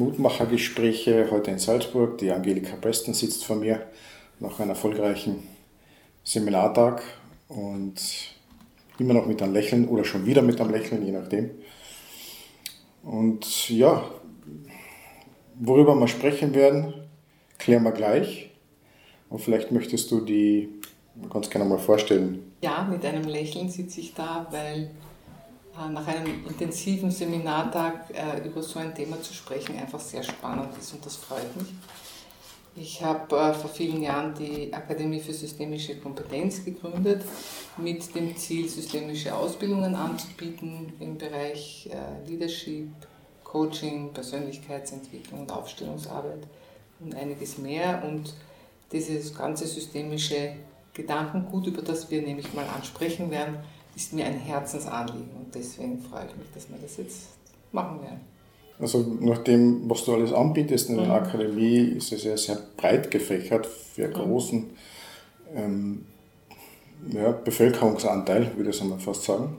Mutmachergespräche heute in Salzburg. Die Angelika Preston sitzt vor mir nach einem erfolgreichen Seminartag und immer noch mit einem Lächeln oder schon wieder mit einem Lächeln, je nachdem. Und ja, worüber wir sprechen werden, klären wir gleich. Und vielleicht möchtest du die ganz gerne mal vorstellen. Ja, mit einem Lächeln sitze ich da, weil nach einem intensiven Seminartag äh, über so ein Thema zu sprechen einfach sehr spannend ist und das freut mich. Ich habe äh, vor vielen Jahren die Akademie für systemische Kompetenz gegründet, mit dem Ziel, systemische Ausbildungen anzubieten im Bereich Leadership, Coaching, Persönlichkeitsentwicklung und Aufstellungsarbeit und einiges mehr. Und dieses ganze systemische Gedankengut, über das wir nämlich mal ansprechen werden, ist mir ein Herzensanliegen und deswegen freue ich mich, dass wir das jetzt machen werden. Also nach dem, was du alles anbietest in der mhm. Akademie, ist es ja sehr breit gefächert für einen mhm. großen ähm, ja, Bevölkerungsanteil, würde ich mal fast sagen.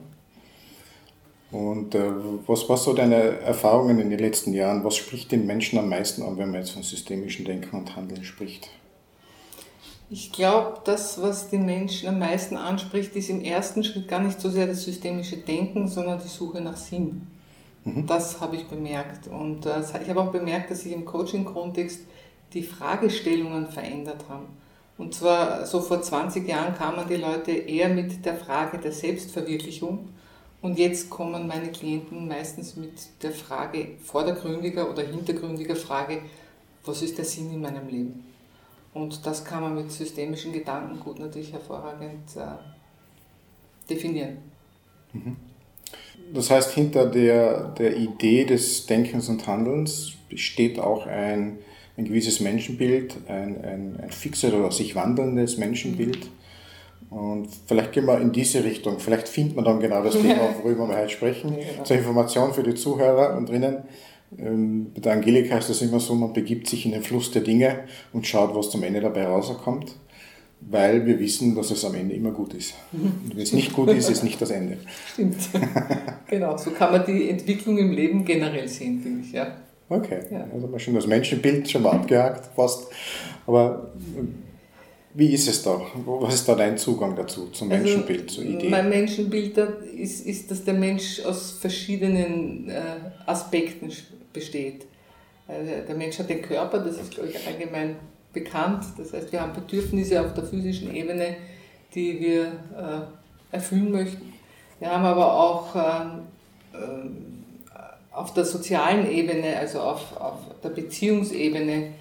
Und äh, was waren so deine Erfahrungen in den letzten Jahren? Was spricht den Menschen am meisten an, wenn man jetzt von systemischen Denken und Handeln spricht? Ich glaube, das, was den Menschen am meisten anspricht, ist im ersten Schritt gar nicht so sehr das systemische Denken, sondern die Suche nach Sinn. Mhm. Das habe ich bemerkt. Und äh, ich habe auch bemerkt, dass sich im Coaching-Kontext die Fragestellungen verändert haben. Und zwar so vor 20 Jahren kamen die Leute eher mit der Frage der Selbstverwirklichung. Und jetzt kommen meine Klienten meistens mit der Frage, vordergründiger oder hintergründiger Frage, was ist der Sinn in meinem Leben? Und das kann man mit systemischen Gedankengut natürlich hervorragend äh, definieren. Mhm. Das heißt, hinter der, der Idee des Denkens und Handelns besteht auch ein, ein gewisses Menschenbild, ein, ein, ein fixes oder sich wandelndes Menschenbild. Mhm. Und vielleicht gehen wir in diese Richtung. Vielleicht findet man dann genau das Thema, worüber wir heute sprechen. Ja, genau. Zur Information für die Zuhörer und drinnen. Ähm, bei der Angelika ist das immer so, man begibt sich in den Fluss der Dinge und schaut, was zum Ende dabei rauskommt, weil wir wissen, dass es am Ende immer gut ist. Und wenn es nicht gut ist, ist nicht das Ende. Stimmt. genau, so kann man die Entwicklung im Leben generell sehen, finde ich. Ja. Okay, ja. also schon das Menschenbild schon mal abgehakt, fast. Aber wie ist es da? Was ist da dein Zugang dazu, zum also, Menschenbild, zur Idee? Mein Menschenbild ist, ist, dass der Mensch aus verschiedenen äh, Aspekten besteht. Also der Mensch hat den Körper, das ist, glaube ich, allgemein bekannt. Das heißt, wir haben Bedürfnisse auf der physischen Ebene, die wir äh, erfüllen möchten. Wir haben aber auch ähm, äh, auf der sozialen Ebene, also auf, auf der Beziehungsebene,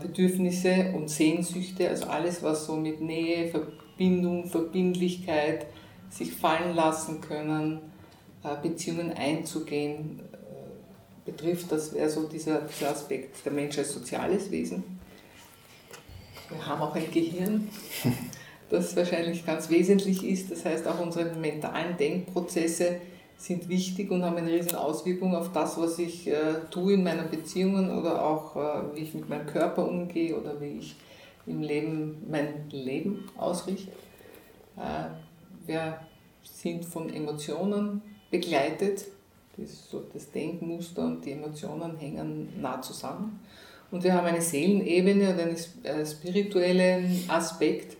Bedürfnisse und Sehnsüchte, also alles, was so mit Nähe, Verbindung, Verbindlichkeit, sich fallen lassen können, äh, Beziehungen einzugehen, äh, betrifft. Das wäre so dieser, dieser Aspekt, der Mensch als soziales Wesen. Wir haben auch ein Gehirn, das wahrscheinlich ganz wesentlich ist. Das heißt, auch unsere mentalen Denkprozesse sind wichtig und haben eine riesen Auswirkung auf das, was ich äh, tue in meinen Beziehungen oder auch äh, wie ich mit meinem Körper umgehe oder wie ich im Leben mein Leben ausrichte. Äh, wir sind von Emotionen begleitet. Das, so das Denkmuster und die Emotionen hängen nah zusammen. Und wir haben eine Seelenebene und einen äh, spirituellen Aspekt.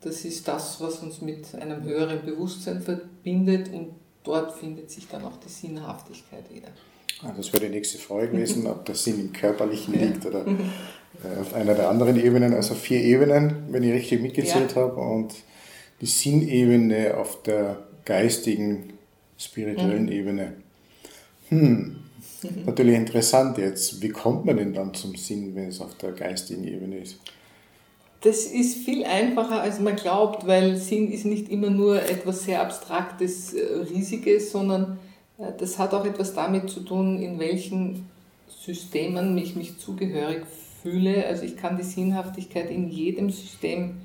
Das ist das, was uns mit einem höheren Bewusstsein verbindet und dort findet sich dann auch die Sinnhaftigkeit wieder. Ah, das wäre die nächste Frage gewesen, ob der Sinn im Körperlichen liegt oder äh, auf einer der anderen Ebenen, also vier Ebenen, wenn ich richtig mitgezählt ja. habe, und die Sinnebene auf der geistigen, spirituellen mhm. Ebene. Hm, natürlich interessant jetzt. Wie kommt man denn dann zum Sinn, wenn es auf der geistigen Ebene ist? Das ist viel einfacher, als man glaubt, weil Sinn ist nicht immer nur etwas sehr Abstraktes, äh, Riesiges, sondern äh, das hat auch etwas damit zu tun, in welchen Systemen ich mich zugehörig fühle. Also ich kann die Sinnhaftigkeit in jedem System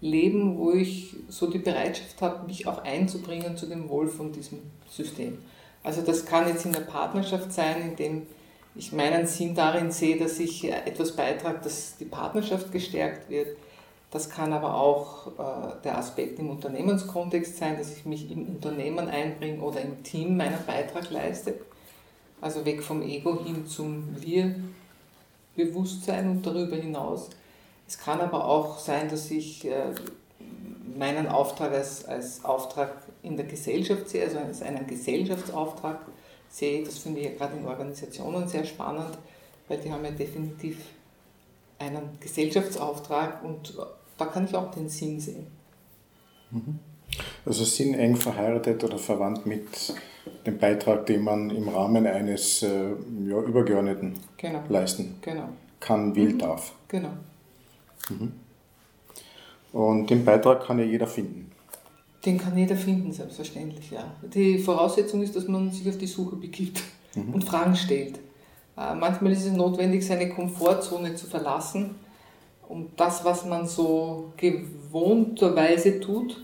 leben, wo ich so die Bereitschaft habe, mich auch einzubringen zu dem Wohl von diesem System. Also das kann jetzt in der Partnerschaft sein, in dem ich meinen Sinn darin sehe, dass ich etwas beitrage, dass die Partnerschaft gestärkt wird. Das kann aber auch äh, der Aspekt im Unternehmenskontext sein, dass ich mich im Unternehmen einbringe oder im Team meinen Beitrag leiste. Also weg vom Ego hin zum Wir-Bewusstsein und darüber hinaus. Es kann aber auch sein, dass ich äh, meinen Auftrag als, als Auftrag in der Gesellschaft sehe, also als einen Gesellschaftsauftrag sehe. Das finde ich ja gerade in Organisationen sehr spannend, weil die haben ja definitiv einen Gesellschaftsauftrag und da kann ich auch den Sinn sehen. Mhm. Also Sinn eng verheiratet oder verwandt mit dem Beitrag, den man im Rahmen eines äh, ja, Übergeordneten genau. leisten genau. kann, will, mhm. darf. Genau. Mhm. Und den Beitrag kann ja jeder finden. Den kann jeder finden, selbstverständlich, ja. Die Voraussetzung ist, dass man sich auf die Suche begibt mhm. und Fragen stellt. Äh, manchmal ist es notwendig, seine Komfortzone zu verlassen, um das, was man so gewohnterweise tut,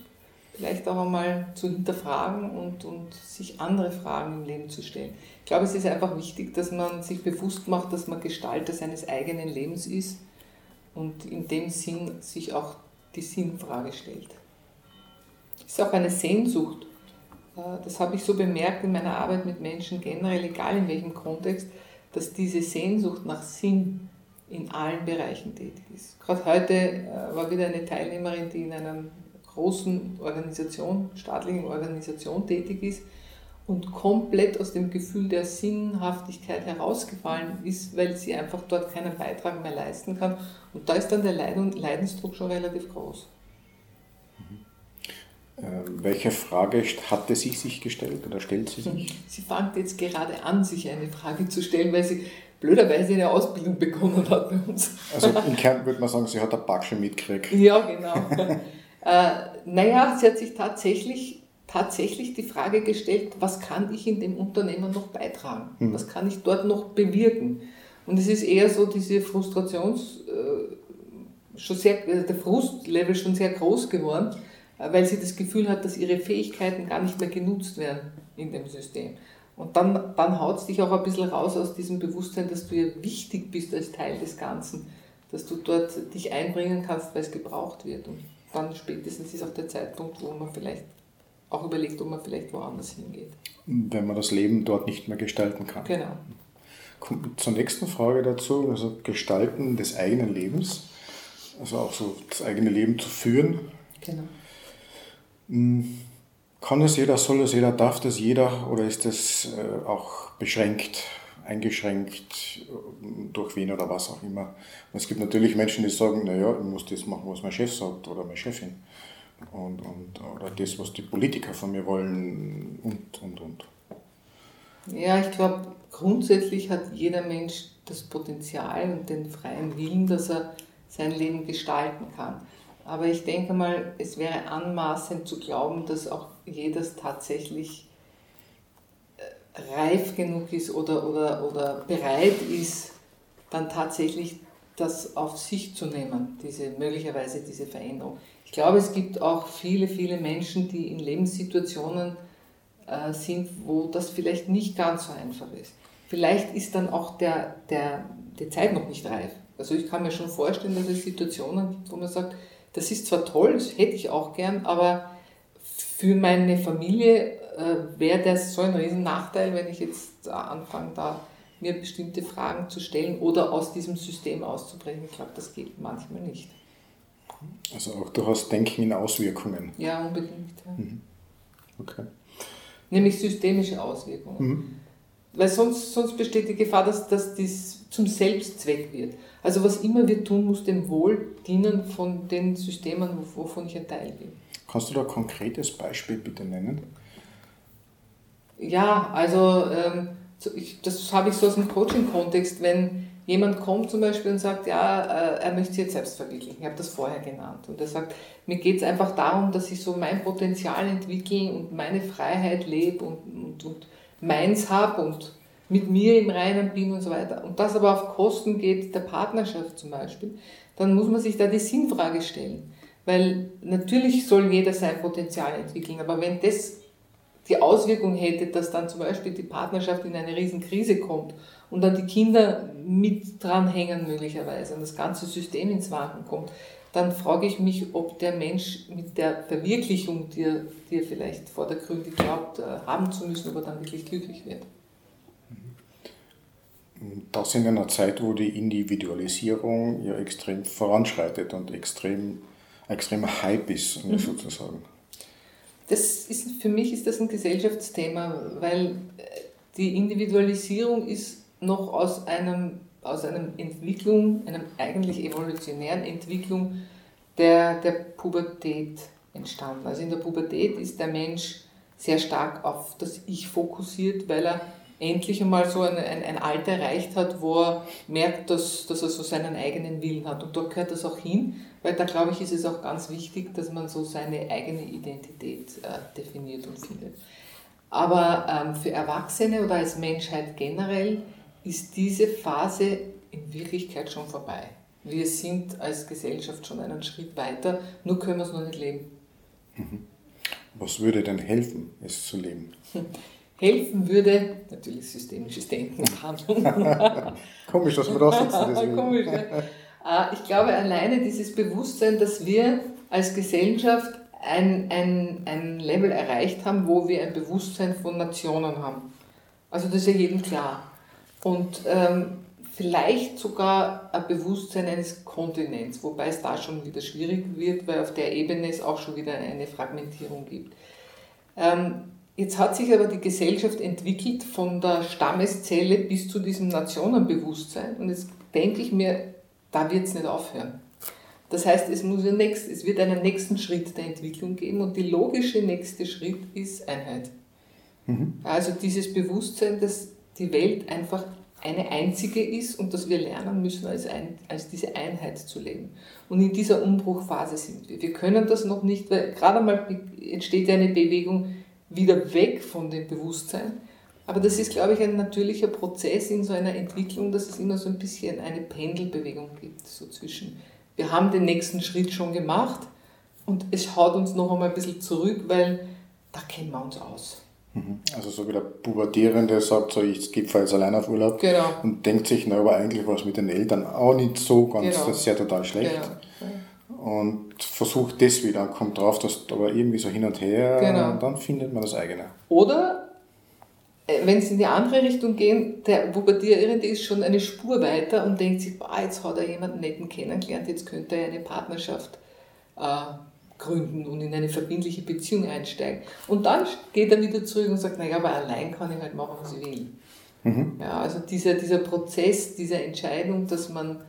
vielleicht auch einmal zu hinterfragen und, und sich andere Fragen im Leben zu stellen. Ich glaube, es ist einfach wichtig, dass man sich bewusst macht, dass man Gestalter seines eigenen Lebens ist und in dem Sinn sich auch die Sinnfrage stellt. Es ist auch eine Sehnsucht. Äh, das habe ich so bemerkt in meiner Arbeit mit Menschen generell, egal in welchem Kontext, dass diese Sehnsucht nach Sinn in allen Bereichen tätig ist. Gerade heute äh, war wieder eine Teilnehmerin, die in einer großen Organisation, staatlichen Organisation tätig ist und komplett aus dem Gefühl der Sinnhaftigkeit herausgefallen ist, weil sie einfach dort keinen Beitrag mehr leisten kann. Und da ist dann der Leidensdruck schon relativ groß. Äh, welche Frage hatte sie sich gestellt oder stellt sie sich? Sie fängt jetzt gerade an, sich eine Frage zu stellen, weil sie blöderweise eine Ausbildung begonnen hat bei uns. Also im Kern würde man sagen, sie hat ein Backsche mitgekriegt. Ja, genau. äh, naja, sie hat sich tatsächlich, tatsächlich die Frage gestellt, was kann ich in dem Unternehmen noch beitragen? Hm. Was kann ich dort noch bewirken? Und es ist eher so diese Frustrations, äh, schon sehr, der Frustlevel schon sehr groß geworden weil sie das Gefühl hat, dass ihre Fähigkeiten gar nicht mehr genutzt werden in dem System. Und dann, dann haut es dich auch ein bisschen raus aus diesem Bewusstsein, dass du ja wichtig bist als Teil des Ganzen, dass du dort dich einbringen kannst, weil es gebraucht wird. Und dann spätestens ist auch der Zeitpunkt, wo man vielleicht auch überlegt, ob man vielleicht woanders hingeht. Wenn man das Leben dort nicht mehr gestalten kann. Genau. Kommt zur nächsten Frage dazu, also Gestalten des eigenen Lebens, also auch so das eigene Leben zu führen. Genau. Hm, kann es jeder, soll es jeder, darf das jeder oder ist das äh, auch beschränkt, eingeschränkt durch wen oder was auch immer? Und es gibt natürlich Menschen, die sagen, naja, ich muss das machen, was mein Chef sagt oder meine Chefin. Und, und, oder das, was die Politiker von mir wollen und, und, und. Ja, ich glaube, grundsätzlich hat jeder Mensch das Potenzial und den freien Willen, dass er sein Leben gestalten kann. Aber ich denke mal, es wäre anmaßend zu glauben, dass auch jedes tatsächlich äh, reif genug ist oder, oder, oder bereit ist, dann tatsächlich das auf sich zu nehmen, diese, möglicherweise diese Veränderung. Ich glaube, es gibt auch viele, viele Menschen, die in Lebenssituationen äh, sind, wo das vielleicht nicht ganz so einfach ist. Vielleicht ist dann auch der, der, die Zeit noch nicht reif. Also ich kann mir schon vorstellen, dass es Situationen gibt, wo man sagt, das ist zwar toll, das hätte ich auch gern, aber für meine Familie äh, wäre das so ein Riesennachteil, wenn ich jetzt anfange, da mir bestimmte Fragen zu stellen oder aus diesem System auszubrechen. Ich glaube, das geht manchmal nicht. Also auch du hast Denken in Auswirkungen. Ja, unbedingt. Ja. Mhm. Okay. Nämlich systemische Auswirkungen. Mhm. Weil sonst, sonst besteht die Gefahr, dass, dass das zum Selbstzweck wird. Also was immer wir tun, muss dem Wohl dienen von den Systemen, wovon ich ein Teil bin. Kannst du da ein konkretes Beispiel bitte nennen? Ja, also ähm, das habe ich so aus dem Coaching-Kontext, wenn jemand kommt zum Beispiel und sagt, ja, äh, er möchte sich jetzt selbst verwirklichen. Ich habe das vorher genannt. Und er sagt, mir geht es einfach darum, dass ich so mein Potenzial entwickle und meine Freiheit lebe und, und, und meins habe und mit mir im Reinen bin und so weiter, und das aber auf Kosten geht der Partnerschaft zum Beispiel, dann muss man sich da die Sinnfrage stellen. Weil natürlich soll jeder sein Potenzial entwickeln, aber wenn das die Auswirkung hätte, dass dann zum Beispiel die Partnerschaft in eine Riesenkrise kommt und dann die Kinder mit dranhängen möglicherweise und das ganze System ins Wanken kommt, dann frage ich mich, ob der Mensch mit der Verwirklichung, die er, die er vielleicht vordergründig glaubt, äh, haben zu müssen, ob er dann wirklich glücklich wird. Das in einer Zeit, wo die Individualisierung ja extrem voranschreitet und extrem, extremer Hype ist, mhm. sozusagen. Das ist, für mich ist das ein Gesellschaftsthema, weil äh, die Individualisierung ist noch aus einem aus einer Entwicklung, einer eigentlich evolutionären Entwicklung der, der Pubertät entstanden. Also in der Pubertät ist der Mensch sehr stark auf das Ich fokussiert, weil er endlich einmal so ein, ein, ein Alter erreicht hat, wo er merkt, dass, dass er so seinen eigenen Willen hat. Und dort gehört das auch hin, weil da glaube ich, ist es auch ganz wichtig, dass man so seine eigene Identität äh, definiert und findet. Aber ähm, für Erwachsene oder als Menschheit generell ist diese Phase in Wirklichkeit schon vorbei. Wir sind als Gesellschaft schon einen Schritt weiter, nur können wir es noch nicht leben. Mhm. Was würde denn helfen, es zu leben? Helfen würde natürlich systemisches Denken und Handeln. Komisch, dass wir da sitzen. Deswegen. Komisch, ja. Äh, ich glaube, alleine dieses Bewusstsein, dass wir als Gesellschaft ein, ein, ein Level erreicht haben, wo wir ein Bewusstsein von Nationen haben. Also das ist ja jedem klar. Und ähm, vielleicht sogar ein Bewusstsein eines Kontinents, wobei es da schon wieder schwierig wird, weil auf der Ebene es auch schon wieder eine Fragmentierung gibt. Ähm, jetzt hat sich aber die Gesellschaft entwickelt von der Stammeszelle bis zu diesem Nationenbewusstsein und jetzt denke ich mir, da wird es nicht aufhören. Das heißt, es, muss ja nächst, es wird einen nächsten Schritt der Entwicklung geben und der logische nächste Schritt ist Einheit. Mhm. Also dieses Bewusstsein, dass die Welt einfach eine einzige ist und dass wir lernen müssen, als, ein, als diese Einheit zu leben. Und in dieser Umbruchphase sind wir. Wir können das noch nicht, weil gerade einmal entsteht ja eine Bewegung wieder weg von dem Bewusstsein. Aber das ist, glaube ich, ein natürlicher Prozess in so einer Entwicklung, dass es immer so ein bisschen eine Pendelbewegung gibt, so zwischen, wir haben den nächsten Schritt schon gemacht und es haut uns noch einmal ein bisschen zurück, weil da kennen wir uns aus. Mhm. Also so wie der Pubertierende sagt, so ich gehe jetzt allein auf Urlaub genau. und denkt sich, na, aber eigentlich war es mit den Eltern auch nicht so ganz, genau. das ist ja total schlecht. Genau. Und versucht das wieder, kommt drauf, dass aber irgendwie so hin und her, genau. und dann findet man das eigene. Oder äh, wenn es in die andere Richtung geht, der Pubertierende ist schon eine Spur weiter und denkt sich, boah, jetzt hat er jemanden netten kennengelernt, jetzt könnte er eine Partnerschaft äh, gründen und in eine verbindliche Beziehung einsteigen. Und dann geht er wieder zurück und sagt, naja, aber allein kann ich halt machen, was ich will. Mhm. Ja, also dieser, dieser Prozess, diese Entscheidung, dass man,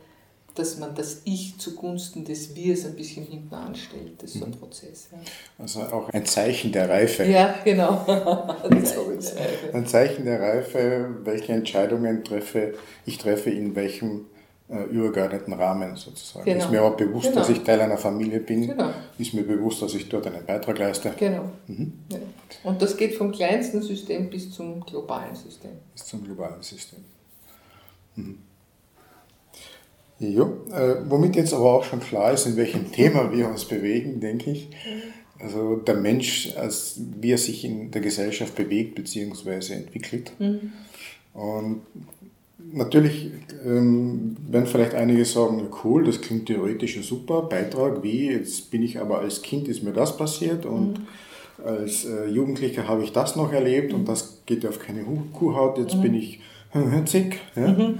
dass man das Ich zugunsten des Wirs ein bisschen hinten anstellt, das ist so ein mhm. Prozess. Ja. Also auch ein Zeichen der Reife. Ja, genau. ein, Zeichen der Reife. ein Zeichen der Reife, welche Entscheidungen treffe ich treffe in welchem äh, übergeordneten Rahmen sozusagen. Genau. Ist mir auch bewusst, genau. dass ich Teil einer Familie bin. Genau. Ist mir bewusst, dass ich dort einen Beitrag leiste. Genau. Mhm. Ja. Und das geht vom kleinsten System bis zum globalen System. Bis zum globalen System. Mhm. Ja, äh, womit jetzt aber auch schon klar ist, in welchem Thema wir uns bewegen, denke ich. Also der Mensch, als wie er sich in der Gesellschaft bewegt bzw. entwickelt. Mhm. Und Natürlich ähm, werden vielleicht einige sagen, cool, das klingt theoretisch super, Beitrag, wie, jetzt bin ich aber als Kind ist mir das passiert und mhm. als äh, Jugendlicher habe ich das noch erlebt und das geht auf keine Kuhhaut, jetzt mhm. bin ich zick. Ja? Mhm.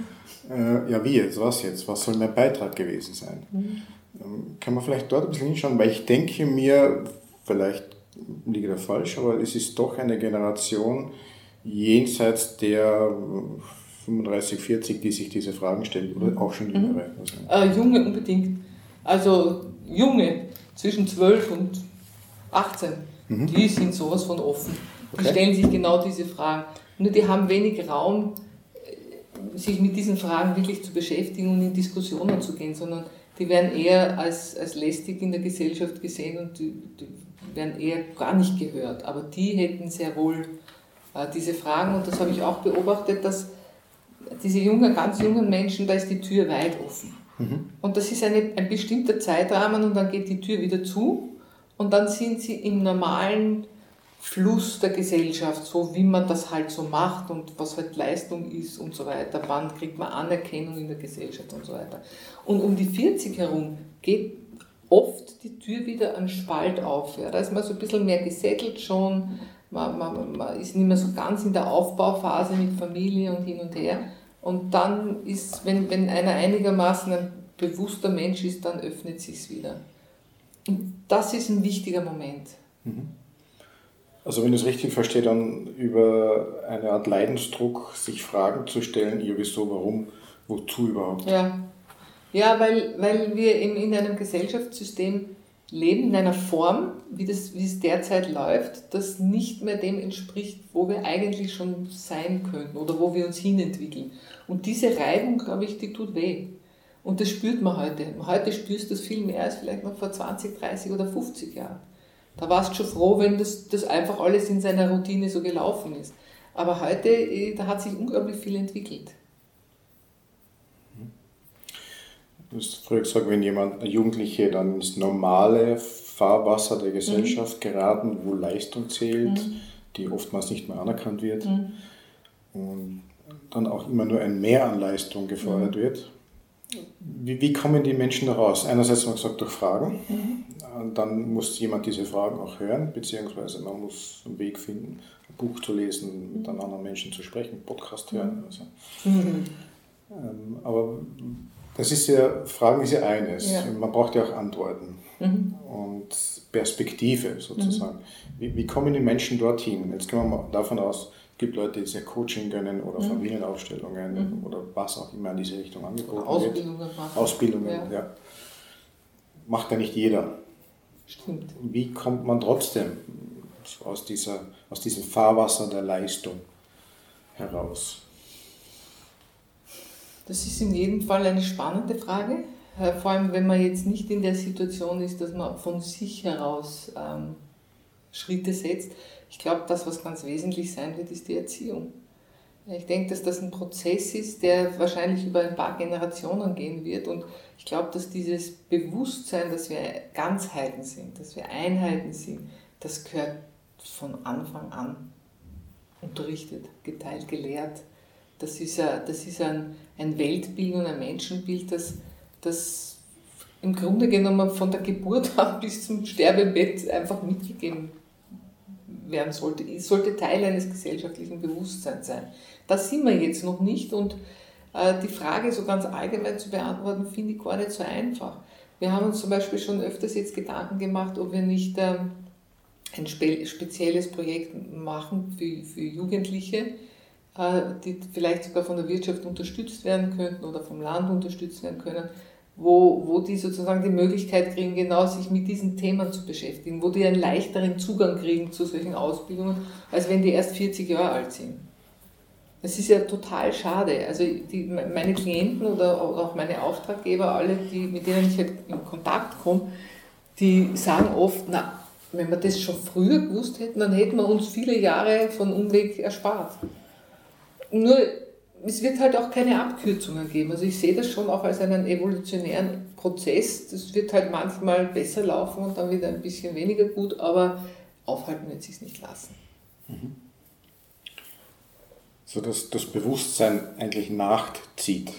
Äh, ja, wie jetzt, was jetzt, was soll mein Beitrag gewesen sein? Mhm. Ähm, kann man vielleicht dort ein bisschen hinschauen, weil ich denke mir, vielleicht liege da falsch, aber es ist doch eine Generation jenseits der 35, 40, die sich diese Fragen stellen oder auch schon jüngere? Mhm. Äh, junge unbedingt. Also junge, zwischen 12 und 18, mhm. die sind sowas von offen. Die okay. stellen sich genau diese Fragen. Nur die haben wenig Raum, sich mit diesen Fragen wirklich zu beschäftigen und in Diskussionen zu gehen, sondern die werden eher als, als lästig in der Gesellschaft gesehen und die, die werden eher gar nicht gehört. Aber die hätten sehr wohl äh, diese Fragen und das habe ich auch beobachtet, dass diese jungen, ganz jungen Menschen, da ist die Tür weit offen. Mhm. Und das ist eine, ein bestimmter Zeitrahmen und dann geht die Tür wieder zu und dann sind sie im normalen Fluss der Gesellschaft, so wie man das halt so macht und was halt Leistung ist und so weiter. Wann kriegt man Anerkennung in der Gesellschaft und so weiter. Und um die 40 herum geht oft die Tür wieder ein Spalt auf. Ja. Da ist man so ein bisschen mehr gesettelt schon, man, man, man ist nicht mehr so ganz in der Aufbauphase mit Familie und hin und her. Und dann ist, wenn, wenn einer einigermaßen ein bewusster Mensch ist, dann öffnet sich wieder. Und das ist ein wichtiger Moment. Mhm. Also wenn ich es richtig verstehe, dann über eine Art Leidensdruck, sich Fragen zu stellen, ja wieso, warum, wozu überhaupt. Ja, ja weil, weil wir in, in einem Gesellschaftssystem leben, in einer Form, wie, das, wie es derzeit läuft, das nicht mehr dem entspricht, wo wir eigentlich schon sein könnten oder wo wir uns hinentwickeln. Und diese Reibung, glaube ich, die tut weh. Und das spürt man heute. Heute spürst du das viel mehr als vielleicht noch vor 20, 30 oder 50 Jahren. Da warst du schon froh, wenn das, das einfach alles in seiner Routine so gelaufen ist. Aber heute, eh, da hat sich unglaublich viel entwickelt. Du hast früher gesagt, wenn jemand, Jugendliche dann ins normale Fahrwasser der Gesellschaft mhm. geraten, wo Leistung zählt, mhm. die oftmals nicht mehr anerkannt wird mhm. und dann auch immer nur ein Mehr an Leistung gefordert mhm. wird. Wie, wie, kommen die Menschen da raus? Einerseits haben wir gesagt durch Fragen, mhm. dann muss jemand diese Fragen auch hören, beziehungsweise man muss einen Weg finden, ein Buch zu lesen, mit anderen Menschen zu sprechen, Podcast hören. Also. Mhm. Ähm, aber das ist ja, Fragen ist ja eines. Ja. Man braucht ja auch Antworten mhm. und Perspektive sozusagen. Mhm. Wie, wie, kommen die Menschen dorthin? Jetzt gehen wir mal davon aus, gibt Leute, die sehr Coaching gönnen oder mhm. Familienaufstellungen mhm. oder was auch immer in diese Richtung angeboten Ausbildungen wird. Machen. Ausbildungen. ja. ja. Macht ja nicht jeder. Stimmt. Wie kommt man trotzdem aus, dieser, aus diesem Fahrwasser der Leistung heraus? Das ist in jedem Fall eine spannende Frage, äh, vor allem wenn man jetzt nicht in der Situation ist, dass man von sich heraus ähm, Schritte setzt. Ich glaube, das, was ganz wesentlich sein wird, ist die Erziehung. Ich denke, dass das ein Prozess ist, der wahrscheinlich über ein paar Generationen gehen wird. Und ich glaube, dass dieses Bewusstsein, dass wir Ganzheiten sind, dass wir Einheiten sind, das gehört von Anfang an unterrichtet, geteilt, gelehrt. Das ist, ein, das ist ein, ein Weltbild und ein Menschenbild, das, das im Grunde genommen von der Geburt an bis zum Sterbebett einfach mitgegeben werden sollte. Sollte Teil eines gesellschaftlichen Bewusstseins sein. Das sind wir jetzt noch nicht und äh, die Frage so ganz allgemein zu beantworten, finde ich gar nicht so einfach. Wir haben uns zum Beispiel schon öfters jetzt Gedanken gemacht, ob wir nicht ähm, ein spezielles Projekt machen für, für Jugendliche, äh, die vielleicht sogar von der Wirtschaft unterstützt werden könnten oder vom Land unterstützt werden können, wo, wo die sozusagen die Möglichkeit kriegen, genau sich mit diesen Themen zu beschäftigen, wo die einen leichteren Zugang kriegen zu solchen Ausbildungen, als wenn die erst 40 Jahre alt sind. Das ist ja total schade. Also die, meine Klienten oder auch meine Auftraggeber, alle, die, mit denen ich halt in Kontakt komme, die sagen oft, na, wenn wir das schon früher gewusst hätten, dann hätten wir uns viele Jahre von Umweg erspart. Nur, es wird halt auch keine Abkürzungen geben. Also ich sehe das schon auch als einen evolutionären Prozess. Das wird halt manchmal besser laufen und dann wieder ein bisschen weniger gut, aber aufhalten wird sich nicht lassen. Mhm. So dass das Bewusstsein eigentlich nachzieht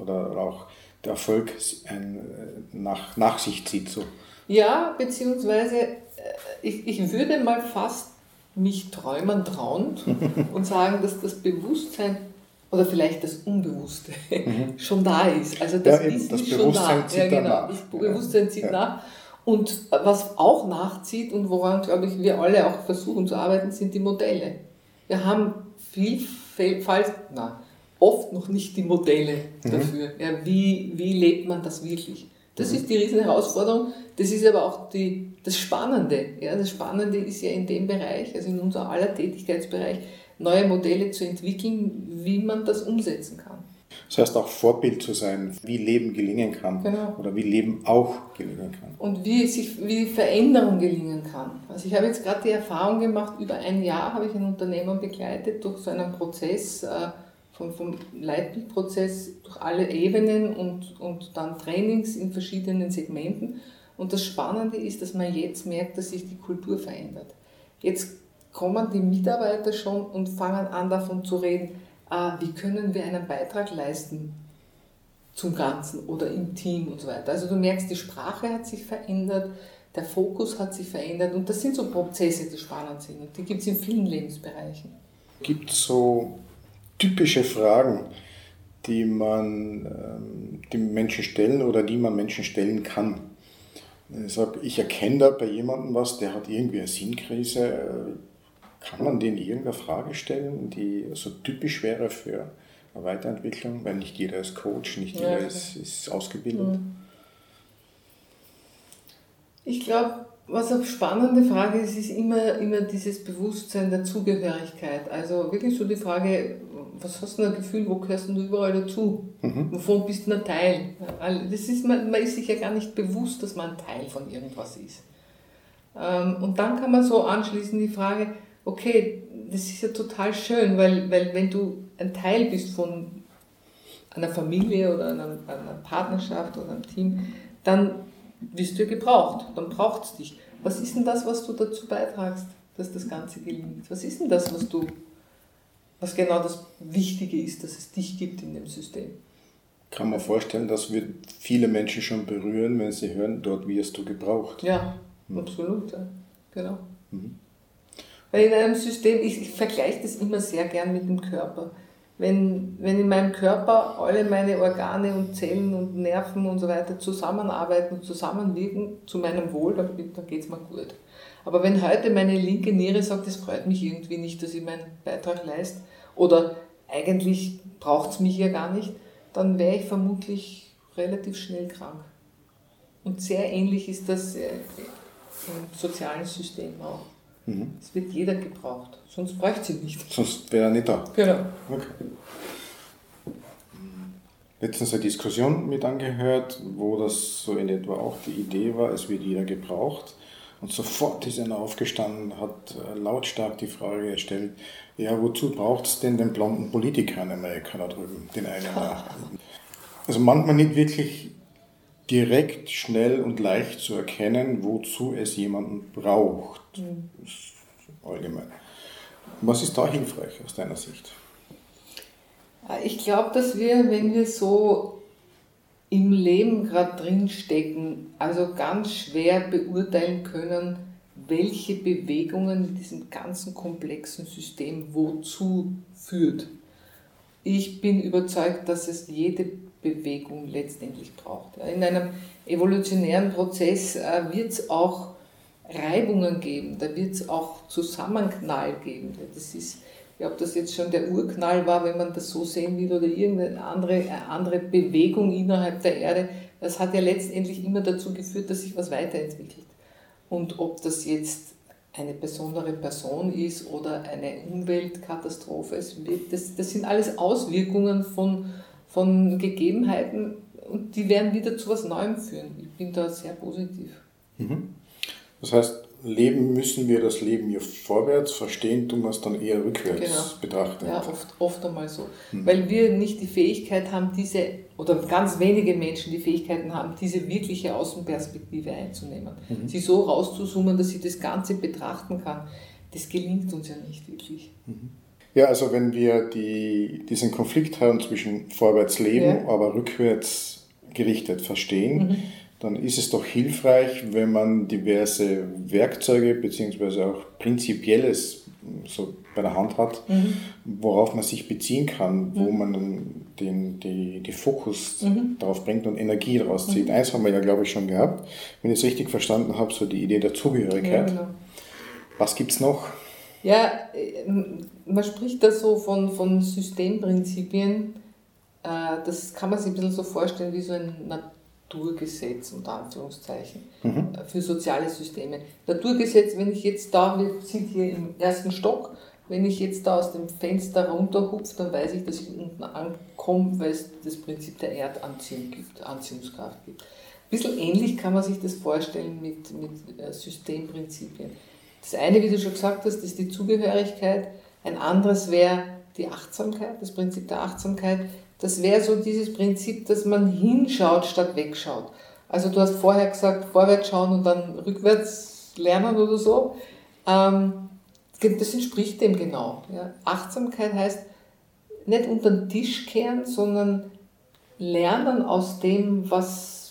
oder auch der Erfolg ein, nach, nach sich zieht. So. Ja, beziehungsweise äh, ich, ich würde mal fast mich träumen trauen und sagen, dass das Bewusstsein oder vielleicht das Unbewusste mhm. schon da ist. Also das ja, ist, das ist schon da. ja, genau. Das Bewusstsein zieht ja. nach. Und was auch nachzieht und woran, glaube ich, wir alle auch versuchen zu arbeiten, sind die Modelle. Wir haben vielfalt, na, oft noch nicht die Modelle mhm. dafür. Mhm. Ja, wie, wie lebt man das wirklich? Das mhm. ist die riesen Herausforderung. Das ist aber auch die, das Spannende. Ja, das Spannende ist ja in dem Bereich, also in unser aller Tätigkeitsbereich, neue Modelle zu entwickeln, wie man das umsetzen kann. Das heißt auch Vorbild zu sein, wie Leben gelingen kann genau. oder wie Leben auch gelingen kann. Und wie, sich, wie Veränderung gelingen kann. Also ich habe jetzt gerade die Erfahrung gemacht, über ein Jahr habe ich ein Unternehmen begleitet durch so einen Prozess, äh, vom, vom Leitbildprozess durch alle Ebenen und, und dann Trainings in verschiedenen Segmenten. Und das Spannende ist, dass man jetzt merkt, dass sich die Kultur verändert. Jetzt kommen die Mitarbeiter schon und fangen an davon zu reden, ah, wie können wir einen Beitrag leisten zum Ganzen oder im Team und so weiter. Also du merkst, die Sprache hat sich verändert, der Fokus hat sich verändert und das sind so Prozesse, die spannend sind und die gibt es in vielen Lebensbereichen. Gibt es so typische Fragen, die man ähm, die Menschen stellen oder die man Menschen stellen kann. Ich sage, ich erkenne da bei jemandem was, der hat irgendwie eine Sinnkrise. Kann man den irgendeine Frage stellen, die so typisch wäre für eine Weiterentwicklung? Weil nicht jeder ist Coach, nicht jeder ja, ist, ist ausgebildet. Mhm. Ich glaube, was eine spannende Frage ist, ist immer, immer dieses Bewusstsein der Zugehörigkeit. Also wirklich so die Frage, was hast du ein Gefühl, wo gehörst du überall dazu? Mhm. Wovon bist du ein Teil? Das ist, man, man ist sich ja gar nicht bewusst, dass man ein Teil von irgendwas ist. Ähm, und dann kann man so anschließen die Frage, okay, das ist ja total schön, weil, weil wenn du ein Teil bist von einer Familie oder einer, einer Partnerschaft oder einem Team, dann wirst du gebraucht, dann braucht es dich. Was ist denn das, was du dazu beitragst, dass das Ganze gelingt? Was ist denn das, was du, was genau das Wichtige ist, dass es dich gibt in dem System? Kann man vorstellen, dass wir viele Menschen schon berühren, wenn sie hören, dort wirst du gebraucht. Ja, mhm. absolut, ja. genau. Mhm. Weil in einem System, ich, ich vergleiche das immer sehr gern mit dem Körper wenn, wenn in meinem Körper alle meine Organe und Zellen und Nerven und so weiter zusammenarbeiten und zusammenwirken zu meinem Wohl, dann, dann geht es mir gut. Aber wenn heute meine linke Niere sagt, es freut mich irgendwie nicht, dass ich meinen Beitrag leiste, oder eigentlich braucht es mich ja gar nicht, dann wäre ich vermutlich relativ schnell krank. Und sehr ähnlich ist das äh, im sozialen System auch. Mhm. Es wird jeder gebraucht, sonst bräuchte sie nicht. Sonst wäre er nicht da. Genau. Okay. Letztens eine Diskussion mit angehört, wo das so in etwa auch die Idee war, es wird jeder gebraucht. Und sofort ist einer aufgestanden, hat äh, lautstark die Frage gestellt, ja, wozu braucht es denn den blonden Politiker in Amerika da drüben, den einen da? Also manchmal nicht wirklich direkt, schnell und leicht zu erkennen, wozu es jemanden braucht. Mhm. Allgemein. Was ist da hilfreich aus deiner Sicht? Ich glaube, dass wir, wenn wir so im Leben gerade drin stecken, also ganz schwer beurteilen können, welche Bewegungen in diesem ganzen komplexen System wozu führt. Ich bin überzeugt, dass es jede Bewegung letztendlich braucht. In einem evolutionären Prozess äh, wird es auch Reibungen geben, da wird es auch Zusammenknall geben. Das ist, ob das jetzt schon der Urknall war, wenn man das so sehen will, oder irgendeine andere, äh, andere Bewegung innerhalb der Erde, das hat ja letztendlich immer dazu geführt, dass sich was weiterentwickelt. Und ob das jetzt eine besondere Person ist oder eine Umweltkatastrophe, das, das sind alles Auswirkungen von, von Gegebenheiten und die werden wieder zu was Neuem führen. Ich bin da sehr positiv. Mhm. Das heißt, leben müssen wir das Leben hier vorwärts, verstehen tun wir es dann eher rückwärts genau. betrachten. Ja, oft, oft einmal so. Mhm. Weil wir nicht die Fähigkeit haben, diese, oder ganz wenige Menschen die Fähigkeiten haben, diese wirkliche Außenperspektive einzunehmen. Mhm. Sie so rauszuzoomen, dass ich das Ganze betrachten kann. Das gelingt uns ja nicht wirklich. Mhm. Ja, also wenn wir die, diesen Konflikt haben zwischen vorwärts leben, ja. aber rückwärts gerichtet verstehen, mhm. dann ist es doch hilfreich, wenn man diverse Werkzeuge bzw. auch Prinzipielles so bei der Hand hat, mhm. worauf man sich beziehen kann, wo mhm. man den, die, die Fokus mhm. darauf bringt und Energie daraus zieht. Mhm. Eins haben wir ja, glaube ich, schon gehabt, wenn ich es richtig verstanden habe, so die Idee der Zugehörigkeit. Ja, genau. Was gibt es noch? Ja, man spricht da so von, von Systemprinzipien. Äh, das kann man sich ein bisschen so vorstellen wie so ein Naturgesetz, unter Anführungszeichen, mhm. Äh, für soziale Systeme. Naturgesetz, wenn ich jetzt da, wir sind hier im ersten Stock, wenn ich jetzt da aus dem Fenster runterhupfe, dann weiß ich, dass ich unten ankomme, weil es das Prinzip der Erdanziehung gibt, Anziehungskraft gibt. Ein bisschen ähnlich kann man sich das vorstellen mit, mit Systemprinzipien. Das eine, wie du schon gesagt hast, ist die Zugehörigkeit. Ein anderes wäre die Achtsamkeit, das Prinzip der Achtsamkeit. Das wäre so dieses Prinzip, dass man hinschaut statt wegschaut. Also du hast vorher gesagt, vorwärts schauen und dann rückwärts lernen oder so. Ähm, das entspricht dem genau. Achtsamkeit heißt nicht unter den Tisch kehren, sondern lernen aus dem, was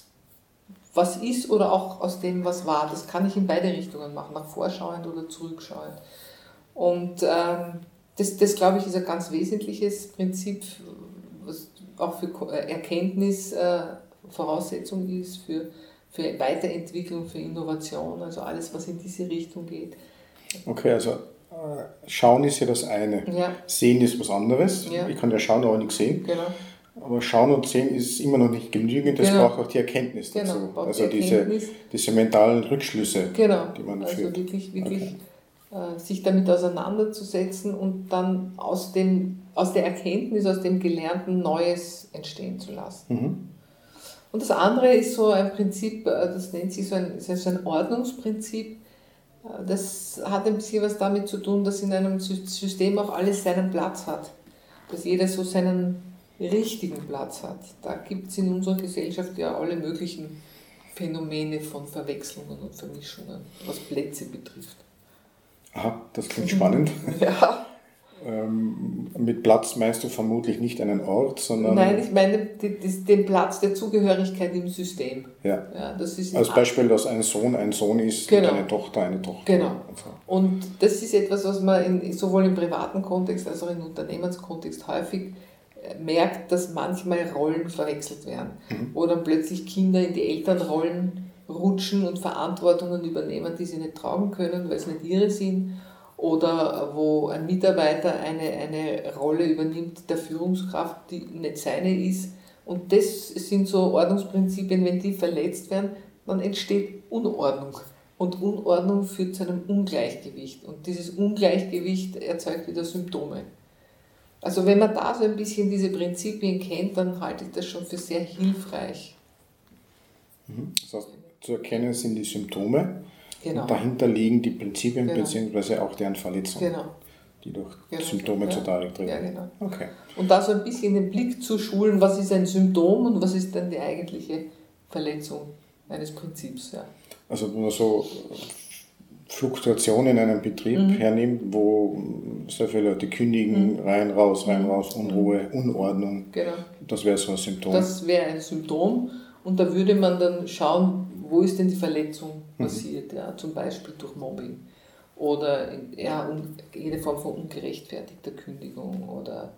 was ist oder auch aus dem, was war. Das kann ich in beide Richtungen machen, nach vorschauend oder zurückschauend. Und ähm, das, das, glaube ich, ist ein ganz wesentliches Prinzip, was auch für Erkenntnis äh, Voraussetzung ist, für, für Weiterentwicklung, für Innovation, also alles, was in diese Richtung geht. Okay, also Schauen ist ja das eine. Ja. Sehen ist was anderes. Ja. Ich kann ja schauen, aber nichts sehen. Genau. Aber Schauen und Sehen ist immer noch nicht genügend, es genau. braucht auch die Erkenntnis genau, dazu. Also die diese, diese mentalen Rückschlüsse, genau. die man also führt. wirklich, wirklich okay. Äh, sich damit auseinanderzusetzen und dann aus, dem, aus der Erkenntnis, aus dem Gelernten Neues entstehen zu lassen. Mhm. Und das andere ist so ein Prinzip, äh, das nennt sich so ein, so ein Ordnungsprinzip, das hat ein bisschen was damit zu tun, dass in einem System auch alles seinen Platz hat. Dass jeder so seinen richtigen Platz hat. Da gibt es in unserer Gesellschaft ja alle möglichen Phänomene von Verwechslungen und Vermischungen, was Plätze betrifft. Aha, das klingt spannend. ja. Ähm, mit Platz meinst du vermutlich nicht einen Ort, sondern. Nein, ich meine den Platz der Zugehörigkeit im System. Ja. ja das ist Als Beispiel, dass ein Sohn ein Sohn ist genau. und eine Tochter eine Tochter. Genau. Und das ist etwas, was man in, sowohl im privaten Kontext als auch im Unternehmenskontext häufig äh, merkt, dass manchmal Rollen verwechselt werden. Mhm. Oder plötzlich Kinder in die Elternrollen rutschen und Verantwortungen übernehmen, die sie nicht tragen können, weil es nicht ihre sind oder wo ein Mitarbeiter eine, eine Rolle übernimmt der Führungskraft, die nicht seine ist. Und das sind so Ordnungsprinzipien, wenn die verletzt werden, dann entsteht Unordnung. Und Unordnung führt zu einem Ungleichgewicht. Und dieses Ungleichgewicht erzeugt wieder Symptome. Also wenn man da so ein bisschen diese Prinzipien kennt, dann halte ich das schon für sehr hilfreich. Mhm. Das heißt, zu erkennen sind die Symptome Genau. Und dahinter liegen die Prinzipien genau. bzw. auch deren Verletzung, genau. die durch genau. Symptome ja. zutage treten. Ja, genau. Okay. Und da so ein bisschen den Blick zu schulen, was ist ein Symptom und was ist dann die eigentliche Verletzung eines Prinzips. Ja. Also wenn man so Fluktuation in einem Betrieb mhm. hernimmt, wo sehr viele Leute kündigen, mhm. rein, raus, rein, raus, Unruhe, Unordnung. Genau. Das wäre so ein Symptom. Das wäre ein Symptom und da würde man dann schauen, wo ist denn die Verletzung mhm. passiert, mhm. ja, zum Beispiel durch Mobbing oder ja, jede Form von ungerechtfertigter Kündigung oder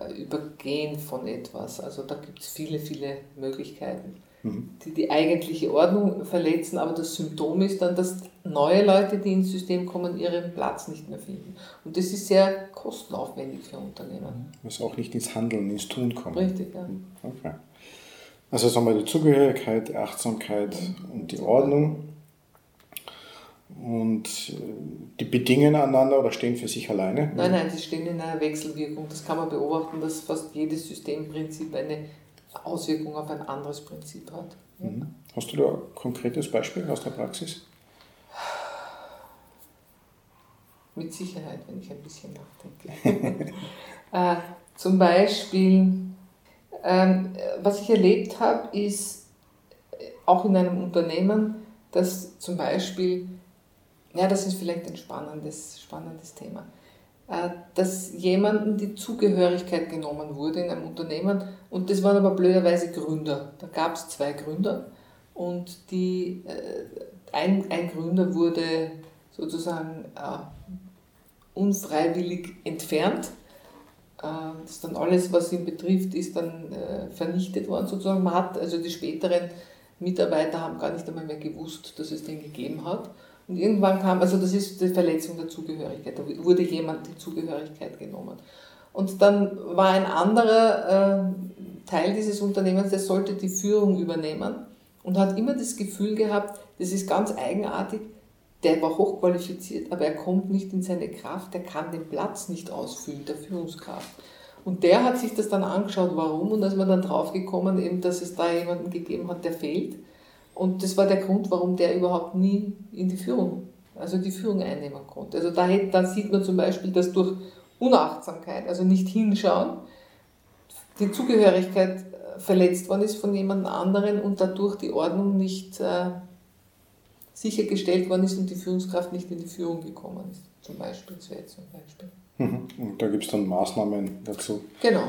äh, Übergehen von etwas. Also da gibt es viele, viele Möglichkeiten, mhm. die die eigentliche Ordnung verletzen, aber das Symptom ist dann, dass neue Leute, die ins System kommen, ihren Platz nicht mehr finden. Und das ist sehr kostenaufwendig für Unternehmen. Was auch nicht ins Handeln, ins Tun kommt. Richtig, ja. Okay. Also sagen wir die Zugehörigkeit, die Achtsamkeit und die Ordnung. Und äh, die bedingen einander oder stehen für sich alleine? Nein, nein, sie stehen in einer Wechselwirkung. Das kann man beobachten, dass fast jedes Systemprinzip eine Auswirkung auf ein anderes Prinzip hat. Mhm. Hast du da ein konkretes Beispiel aus der Praxis? Mit Sicherheit, wenn ich ein bisschen nachdenke. äh, zum Beispiel ähm, was ich erlebt habe, ist auch in einem Unternehmen, dass zum Beispiel, ja, das ist vielleicht ein spannendes, spannendes Thema, äh, dass jemandem die Zugehörigkeit genommen wurde in einem Unternehmen und das waren aber blöderweise Gründer. Da gab es zwei Gründer und die, äh, ein, ein Gründer wurde sozusagen äh, unfreiwillig entfernt das ist dann alles, was ihn betrifft, ist dann äh, vernichtet worden sozusagen. Man hat, also die späteren Mitarbeiter haben gar nicht einmal mehr gewusst, dass es den gegeben hat. Und irgendwann kam, also das ist die Verletzung der Zugehörigkeit, da wurde jemand die Zugehörigkeit genommen. Und dann war ein anderer äh, Teil dieses Unternehmens, der sollte die Führung übernehmen und hat immer das Gefühl gehabt, das ist ganz eigenartig, der war hochqualifiziert, aber er kommt nicht in seine Kraft, er kann den Platz nicht ausfüllen, der Führungskraft. Und der hat sich das dann angeschaut, warum, und da ist man dann draufgekommen, eben, dass es da jemanden gegeben hat, der fehlt. Und das war der Grund, warum der überhaupt nie in die Führung, also die Führung einnehmen konnte. Also da, da sieht man zum Beispiel, dass durch Unachtsamkeit, also nicht hinschauen, die Zugehörigkeit äh, verletzt worden ist von jemand anderen und dadurch die Ordnung nicht äh, sichergestellt worden ist und die Führungskraft nicht in die Führung gekommen ist. Zum Beispiel, das wäre jetzt ein Beispiel. Mhm. Und da gibt es dann Maßnahmen dazu. Genau.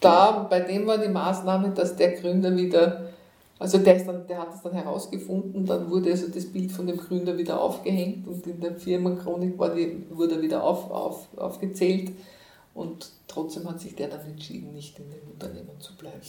Da, bei dem war die Maßnahme, dass der Gründer wieder, also der, ist dann, der hat es dann herausgefunden, dann wurde also das Bild von dem Gründer wieder aufgehängt und in der Firmenchronik war die, wurde wieder auf, auf, aufgezählt. Und trotzdem hat sich der dann entschieden, nicht in dem Unternehmen zu bleiben.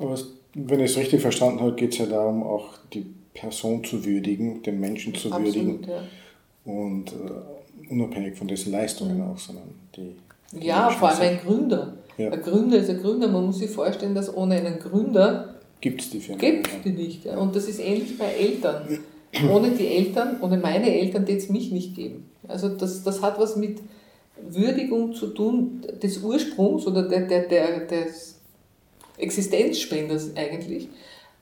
Aber wenn ich es richtig verstanden habe, geht es ja darum, auch die Person zu würdigen, den Menschen zu Absolut, würdigen. Ja. Und äh, unabhängig von dessen Leistungen mhm. auch, sondern die. die ja, vor allem ein Gründer. Ja. Ein Gründer ist ein Gründer. Man muss sich vorstellen, dass ohne einen Gründer gibt es die Firma. Gibt es die nicht. Ja. Und das ist ähnlich bei Eltern. Ohne die Eltern, ohne meine Eltern, die es mich nicht geben. Also das, das hat was mit Würdigung zu tun, des Ursprungs oder der, der, der, des Existenzspenders eigentlich,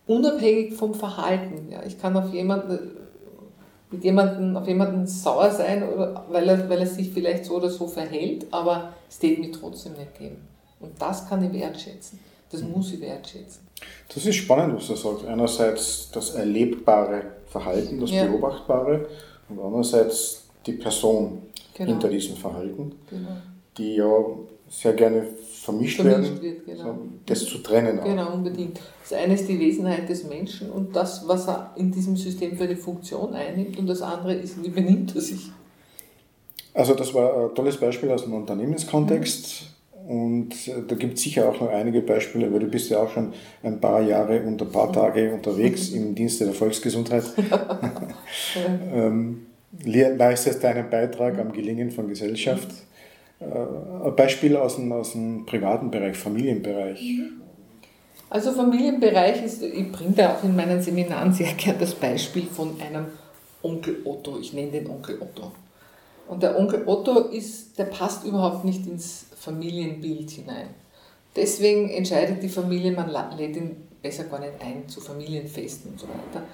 unabhängig vom Verhalten. Ja, ich kann auf jemanden, mit jemandem, auf jemanden sauer sein, oder, weil, er, weil er sich vielleicht so oder so verhält, aber es wird mir trotzdem nicht geben. Und das kann ich wertschätzen. Das mhm. muss ich wertschätzen. Das ist spannend, was du sagst. Einerseits das erlebbare Verhalten, das ja. beobachtbare und andererseits die Person genau. hinter diesem Verhalten, genau. die ja sehr gerne vermischt, vermischt werden, wird, genau. das zu trennen. Auch. Genau, unbedingt. Das eine ist die Wesenheit des Menschen und das, was er in diesem System für eine Funktion einnimmt und das andere ist, wie benimmt er sich. Also das war ein tolles Beispiel aus dem Unternehmenskontext. Mhm. Und äh, da gibt es sicher auch noch einige Beispiele, weil du bist ja auch schon ein paar Jahre und ein paar Tage unterwegs im Dienste der Volksgesundheit. ähm, leistest deinen Beitrag am Gelingen von Gesellschaft. Äh, ein Beispiel aus dem, aus dem privaten Bereich, Familienbereich. Also Familienbereich ist, ich bringe da auch in meinen Seminaren sehr gern das Beispiel von einem Onkel Otto. Ich nenne den Onkel Otto. Und der Onkel Otto ist, der passt überhaupt nicht ins Familienbild hinein. Deswegen entscheidet die Familie, man lädt ihn besser gar nicht ein zu Familienfesten und so weiter,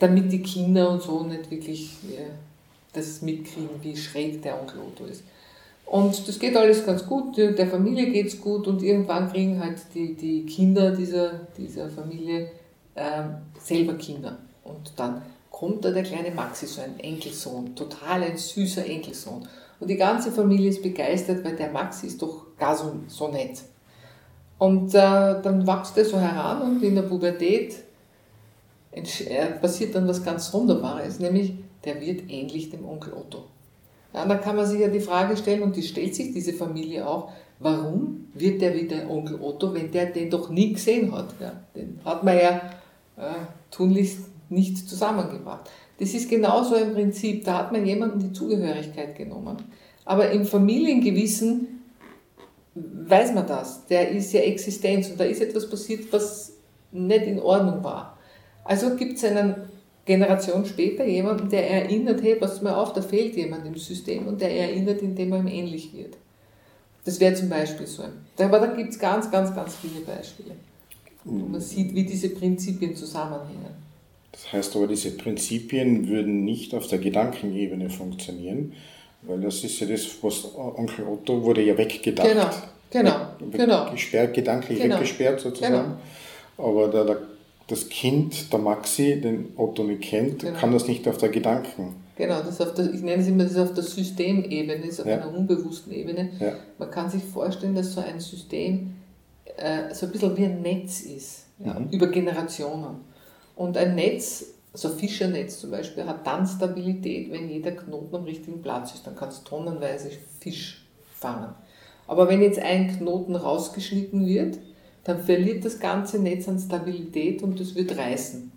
damit die Kinder und so nicht wirklich das mitkriegen, wie schräg der Onkel Otto ist. Und das geht alles ganz gut, der Familie geht es gut und irgendwann kriegen halt die, die Kinder dieser, dieser Familie äh, selber Kinder. Und dann kommt da der kleine Maxi, so ein Enkelsohn, total ein süßer Enkelsohn. Und die ganze Familie ist begeistert, weil der Maxi ist doch gar so, so nett. Und äh, dann wächst er so heran und in der Pubertät äh, passiert dann was ganz Sonderbares, nämlich der wird ähnlich dem Onkel Otto. Ja, da kann man sich ja die Frage stellen, und die stellt sich diese Familie auch, warum wird der wie der Onkel Otto, wenn der den doch nie gesehen hat? Ja, den hat man ja äh, tunlichst nicht zusammengebracht. Das ist genauso ein Prinzip, da hat man jemandem die Zugehörigkeit genommen. Aber im Familiengewissen weiß man das, der ist ja Existenz und da ist etwas passiert, was nicht in Ordnung war. Also gibt es einen Generation später jemanden, der erinnert, hey, pass mal auf, da fehlt jemand im System und der erinnert, indem er ihm ähnlich wird. Das wäre zum Beispiel so ein. Aber da gibt es ganz, ganz, ganz viele Beispiele. Wo man sieht, wie diese Prinzipien zusammenhängen. Das heißt aber, diese Prinzipien würden nicht auf der Gedankenebene funktionieren, weil das ist ja das, was Onkel Otto wurde ja weggedacht. Genau, genau, genau. Gesperrt, gedanklich genau. weggesperrt sozusagen. Genau. Aber der, der das Kind, der Maxi, den Otto nicht kennt, genau. kann das nicht auf der Gedanken. Genau, das auf der, ich nenne es immer, das ist auf der Systemebene, das ist auf ja. einer unbewussten Ebene. Ja. Man kann sich vorstellen, dass so ein System äh, so ein bisschen wie ein Netz ist, ja, mhm. über Generationen. Und ein Netz, so ein Fischernetz zum Beispiel, hat dann Stabilität, wenn jeder Knoten am richtigen Platz ist. Dann kannst du tonnenweise Fisch fangen. Aber wenn jetzt ein Knoten rausgeschnitten wird, dann verliert das ganze Netz an Stabilität und es wird reißen.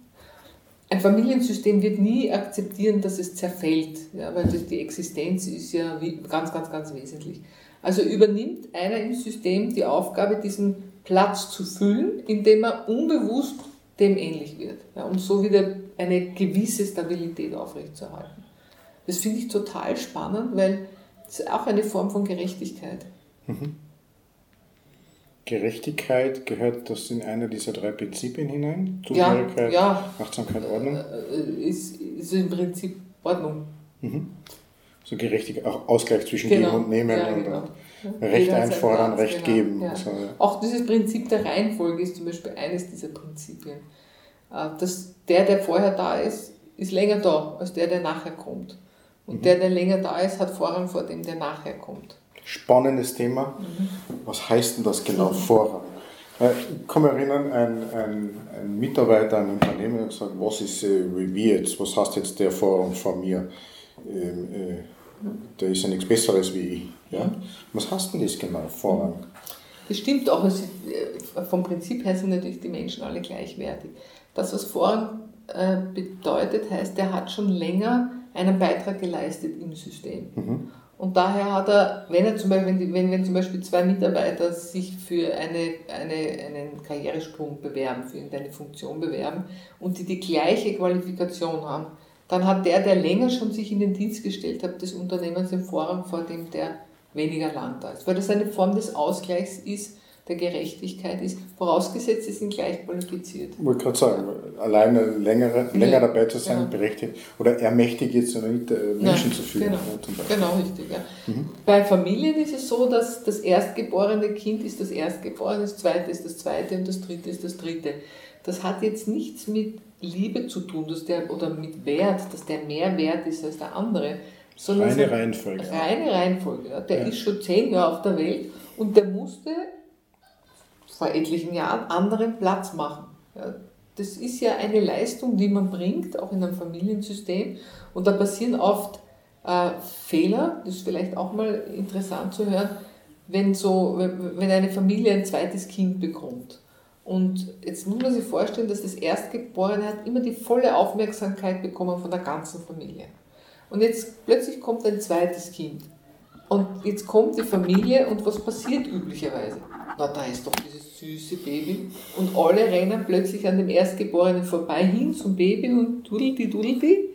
Ein Familiensystem wird nie akzeptieren, dass es zerfällt, ja, weil die Existenz ist ja ganz, ganz, ganz wesentlich. Also übernimmt einer im System die Aufgabe, diesen Platz zu füllen, indem er unbewusst dem ähnlich wird, ja, um so wieder eine gewisse Stabilität aufrechtzuerhalten. Das finde ich total spannend, weil es ist auch eine Form von Gerechtigkeit. Mhm. Gerechtigkeit, gehört das in einer dieser drei Prinzipien hinein? Zugehörigkeit, ja, ja. Achtsamkeit, Ordnung? Äh, ist, ist im Prinzip Ordnung. Mhm. So Gerechtigkeit, auch Ausgleich zwischen genau. Geben und Nehmen ja, und genau. Recht einfordern, Recht genau. geben. Ja. So, ja. Auch dieses Prinzip der Reihenfolge ist zum Beispiel eines dieser Prinzipien. Äh, dass der, der vorher da ist, ist länger da als der, der nachher kommt. Und mhm. der, der länger da ist, hat Vorrang vor dem, der nachher kommt. Spannendes Thema. Mhm. Was heißt denn das genau, mhm. Vorrang? Ich kann mich erinnern, ein, ein, ein Mitarbeiter, ein Unternehmen hat gesagt, was ist äh, was heißt jetzt der Vorrang vor mir? Ähm, äh, der ist ja nichts Besseres wie ich. Ja? Was heißt denn das genau, Vorrang? Das stimmt auch. Also, vom Prinzip her sind natürlich die Menschen alle gleichwertig. Das, was Vorrang äh, bedeutet, heißt, er hat schon länger einen Beitrag geleistet im System. Mhm. Und daher hat er, wenn er zum Beispiel, wenn, wenn, wenn zum Beispiel zwei Mitarbeiter sich für eine, eine, einen Karrieresprung bewerben, für irgendeine Funktion bewerben und die die gleiche Qualifikation haben, dann hat der, der länger schon sich in den Dienst gestellt hat, des Unternehmens den Vorrang vor dem, der weniger lang da ist. Weil das eine Form des Ausgleichs ist, der Gerechtigkeit ist, vorausgesetzt, sie sind gleich qualifiziert. Ich wollte gerade sagen, alleine längere, länger dabei zu sein, genau. berechtigt oder ermächtigt jetzt nicht äh, Menschen ja, zu führen. Genau, genau richtig. Ja. Mhm. Bei Familien ist es so, dass das erstgeborene Kind ist das erstgeborene, das zweite ist das zweite und das dritte ist das dritte. Das hat jetzt nichts mit Liebe zu tun dass der, oder mit Wert, dass der mehr wert ist als der andere. Sondern reine Reihenfolge. Reine Reihenfolge. Der ja. ist schon zehn Jahre auf der Welt und der musste vor etlichen Jahren anderen Platz machen. Ja, das ist ja eine Leistung, die man bringt, auch in einem Familiensystem. Und da passieren oft äh, Fehler, das ist vielleicht auch mal interessant zu hören, wenn, so, wenn eine Familie ein zweites Kind bekommt. Und jetzt muss man sich vorstellen, dass das Erstgeborene hat immer die volle Aufmerksamkeit bekommen von der ganzen Familie. Und jetzt plötzlich kommt ein zweites Kind. Und jetzt kommt die Familie und was passiert üblicherweise? Na, da ist doch dieses süße Baby. Und alle rennen plötzlich an dem Erstgeborenen vorbei hin zum Baby und dudeldi, dudeldi.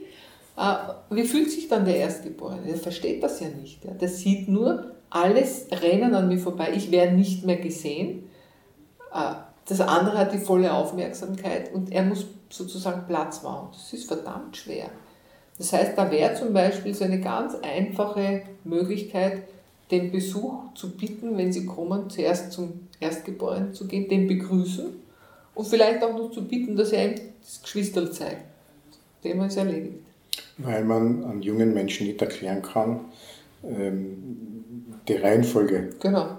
Äh, wie fühlt sich dann der Erstgeborene? Der versteht das ja nicht. Der sieht nur, alles rennen an mir vorbei, ich werde nicht mehr gesehen. Äh, das andere hat die volle Aufmerksamkeit und er muss sozusagen Platz machen. Das ist verdammt schwer. Das heißt, da wäre zum Beispiel so eine ganz einfache Möglichkeit, den Besuch zu bitten, wenn sie kommen, zuerst zum Erstgeborenen zu gehen, den begrüßen und vielleicht auch noch zu bitten, dass er ihm das Geschwisterl zeigt. Thema ist erledigt. Weil man an jungen Menschen nicht erklären kann, ähm, die Reihenfolge genau.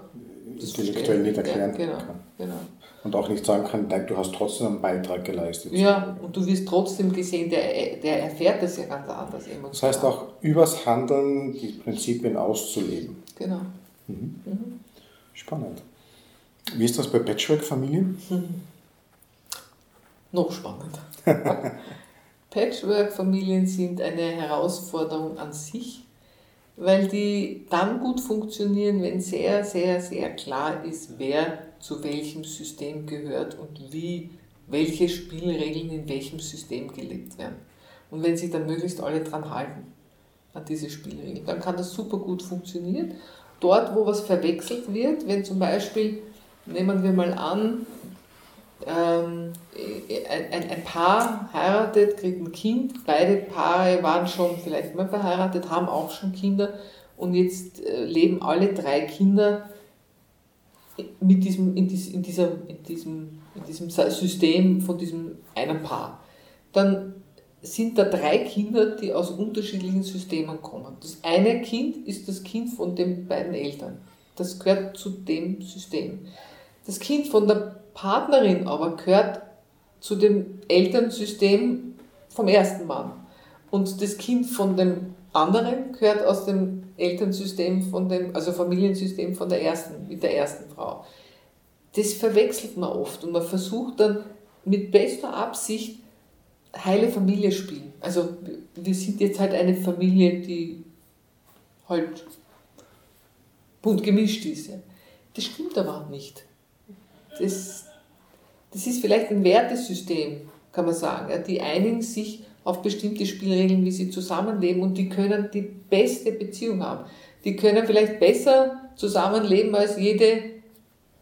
intellektuell nicht erklären ja, genau, kann. Genau und auch nicht sagen kann, nein, du hast trotzdem einen Beitrag geleistet. Ja, und du wirst trotzdem gesehen, der, der erfährt das ja ganz anders. Emotional. Das heißt auch, übers Handeln die Prinzipien auszuleben. Genau. Mhm. Mhm. Spannend. Wie ist das bei Patchwork-Familien? Mhm. Noch spannender. Patchwork-Familien sind eine Herausforderung an sich, weil die dann gut funktionieren, wenn sehr, sehr, sehr klar ist, wer zu welchem System gehört und wie, welche Spielregeln in welchem System gelebt werden. Und wenn sich dann möglichst alle dran halten, an diese Spielregeln, dann kann das super gut funktionieren. Dort, wo was verwechselt wird, wenn zum Beispiel, nehmen wir mal an, ähm, ein, ein, Paar heiratet, kriegt ein Kind, beide Paare waren schon vielleicht mal verheiratet, haben auch schon Kinder und jetzt äh, leben alle drei Kinder mit diesem, in, dies, in, dieser, in, diesem, in diesem System von diesem einen Paar. Dann sind da drei Kinder, die aus unterschiedlichen Systemen kommen. Das eine Kind ist das Kind von den beiden Eltern. Das gehört zu dem System. Das Kind von der Partnerin aber gehört zu dem Elternsystem vom ersten Mann. Und das Kind von dem anderen gehört aus dem Elternsystem von dem, also Familiensystem von der ersten, mit der ersten Frau. Das verwechselt man oft und man versucht dann mit bester Absicht heile Familie spielen. Also wir sind jetzt halt eine Familie, die halt bunt gemischt ist. Das stimmt aber nicht. Das, das ist vielleicht ein Wertesystem, kann man sagen. Die einigen sich auf bestimmte Spielregeln, wie sie zusammenleben und die können die beste Beziehung haben. Die können vielleicht besser zusammenleben als jede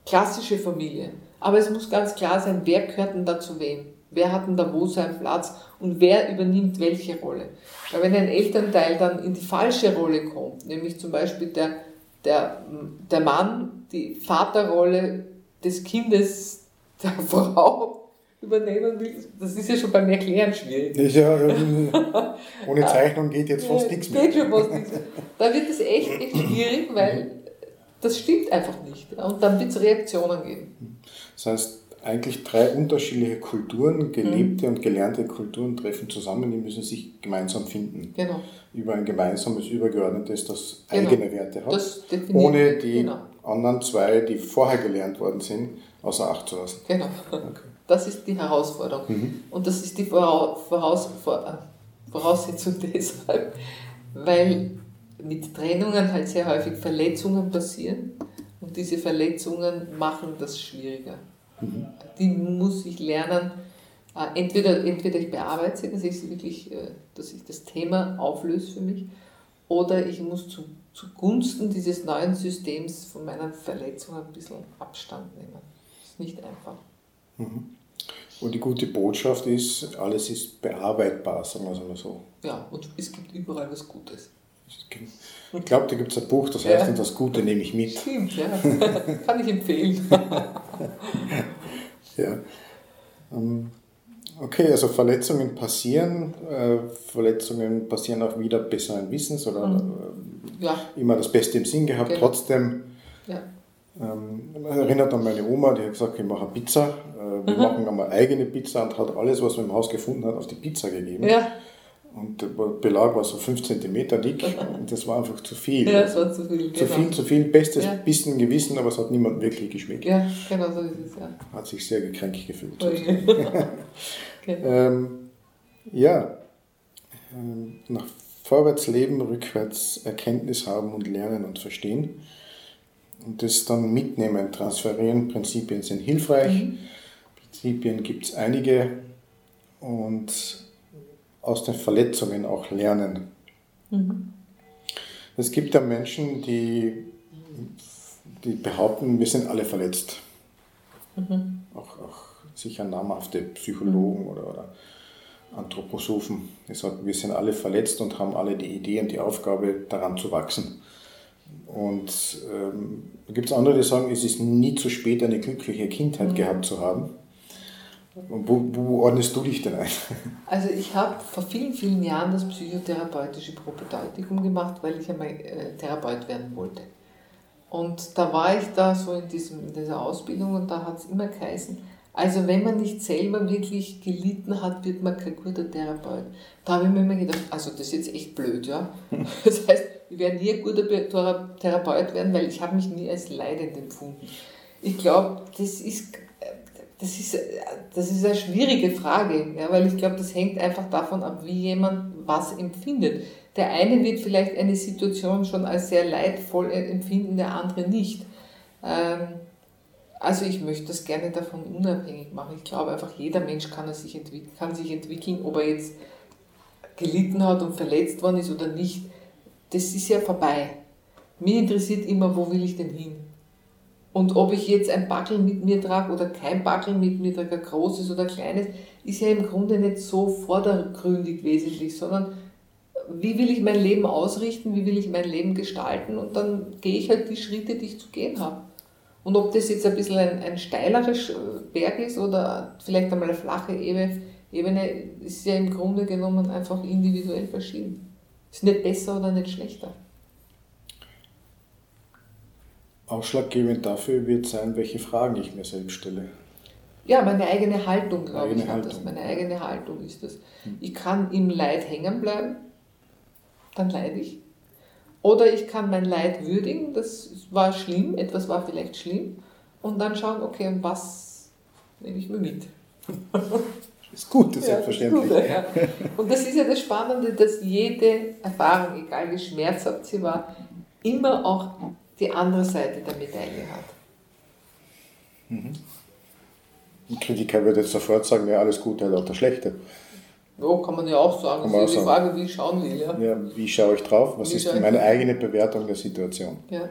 klassische Familie. Aber es muss ganz klar sein, wer gehört denn da zu wem? Wer hat denn da wo seinen Platz und wer übernimmt welche Rolle? Weil wenn ein Elternteil dann in die falsche Rolle kommt, nämlich zum Beispiel der, der, der Mann die Vaterrolle des Kindes der Frau übernehmen will, das ist ja schon beim Erklären schwierig. Das ist ja, ohne Zeichnung geht jetzt fast ja, nichts mehr. Geht schon fast nichts mehr. Da wird es echt, echt schwierig, weil das stimmt einfach nicht. Und dann wird es Reaktionen geben. Das heißt, eigentlich drei unterschiedliche Kulturen, gelebte mhm. und gelernte Kulturen treffen zusammen, die müssen sich gemeinsam finden. Genau. Über ein gemeinsames, übergeordnetes, das genau. eigene Werte hat, ohne die genau. Anderen zwei, die vorher gelernt worden sind, außer Acht zu lassen. Genau. Okay. Das ist die Herausforderung. Mhm. Und das ist die Voraus Voraussetzung deshalb, weil mit Trennungen halt sehr häufig Verletzungen passieren und diese Verletzungen machen das schwieriger. Mhm. Die muss ich lernen. Äh, entweder, entweder ich bearbeite sie, dass ich, wirklich, äh, dass ich das Thema auflöse für mich, oder ich muss zu, zugunsten dieses neuen Systems von meinen Verletzungen ein bisschen Abstand nehmen. Das ist nicht einfach. Mhm. Und die gute Botschaft ist, alles ist bearbeitbar, sagen wir es mal so. Ja, und es gibt überall was Gutes. Ich glaube, da gibt es ein Buch, das heißt, ja. das Gute nehme ich mit. Stimmt, ja. Kann ich empfehlen. ja. Ähm, okay, also Verletzungen passieren. Äh, Verletzungen passieren auch wieder besseren Wissens oder mhm. Ja. immer das Beste im Sinn gehabt. Genau. Trotzdem ja. ähm, erinnert an meine Oma, die hat gesagt, ich mache Pizza. Äh, wir mhm. machen einmal eigene Pizza und hat alles, was man im Haus gefunden hat, auf die Pizza gegeben. Ja. Und der Belag war so 5 cm dick und das war einfach zu viel. Ja, es war zu viel. Zu genau. viel, zu viel. Bestes ja. Bissen Gewissen, aber es hat niemand wirklich geschmeckt. Ja, genau so ist es, ja. Hat sich sehr gekränkt gefühlt. Okay. genau. ähm, ja, ähm, nach vorwärts leben, rückwärts Erkenntnis haben und lernen und verstehen. Und das dann mitnehmen, transferieren. Prinzipien sind hilfreich. Mhm. Prinzipien gibt es einige. Und aus den Verletzungen auch lernen. Mhm. Es gibt ja Menschen, die, die behaupten, wir sind alle verletzt. Mhm. Auch, auch sicher namhafte Psychologen oder, oder Anthroposophen. Die sagen, wir sind alle verletzt und haben alle die Idee und die Aufgabe, daran zu wachsen. Und ähm, da gibt es andere, die sagen, es ist nie zu spät, eine glückliche Kindheit mhm. gehabt zu haben. Wo, wo ordnest du dich denn ein? Also ich habe vor vielen, vielen Jahren das psychotherapeutische Propedeutikum gemacht, weil ich einmal äh, Therapeut werden wollte. Und da war ich da so in, diesem, in dieser Ausbildung und da hat es immer geheißen, also wenn man nicht selber wirklich gelitten hat, wird man kein guter Therapeut. Da habe ich mir immer gedacht, also das ist jetzt echt blöd, ja. Das heißt, ich werde nie ein guter Therapeut werden, weil ich habe mich nie als leidend empfunden. Ich glaube, das ist das ist, das ist eine schwierige Frage, ja, weil ich glaube, das hängt einfach davon ab, wie jemand was empfindet. Der eine wird vielleicht eine Situation schon als sehr leidvoll empfinden, der andere nicht. Ähm, also ich möchte das gerne davon unabhängig machen. Ich glaube einfach, jeder Mensch kann, sich, entwickeln, kann sich entwickeln, ob er jetzt gelitten hat und verletzt worden ist oder nicht. Das ist ja vorbei. Mir interessiert immer, wo will ich denn hin? Und ob ich jetzt ein Backel mit mir trage oder kein Backel mit mir trage, ein großes oder kleines, ist ja im Grunde nicht so vordergründig wesentlich, sondern wie will ich mein Leben ausrichten, wie will ich mein Leben gestalten und dann gehe ich halt die Schritte, die ich zu gehen habe. Und ob das jetzt ein bisschen ein, ein steilerer Berg ist oder vielleicht einmal eine flache Ebene, ist ja im Grunde genommen einfach individuell verschieden. Ist nicht besser oder nicht schlechter. Ausschlaggebend dafür wird sein, welche Fragen ich mir selbst stelle. Ja, meine eigene Haltung, glaube ich, Haltung. das. Meine eigene Haltung ist das. Hm. Ich kann im Leid hängen bleiben, dann leide ich. Oder ich kann mein Leid würdigen, das war schlimm, etwas war vielleicht schlimm, und dann schauen, okay, und was nehme ich mir mit? Das ist gut, das ja, selbstverständlich. Ist gut, ja. Und das ist ja das Spannende, dass jede Erfahrung, egal wie schmerzhaft sie war, immer auch die andere Seite der Medaille hat. Mhm. Ein Kritiker würde jetzt sofort sagen, ja, alles Gute hat auch das Schlechte. Ja, kann man ja auch sagen. Kann das ist die Frage, wie schauen wir. Ja. ja, wie schaue ich drauf? Was wie ist meine eigene Bewertung der Situation? Ja.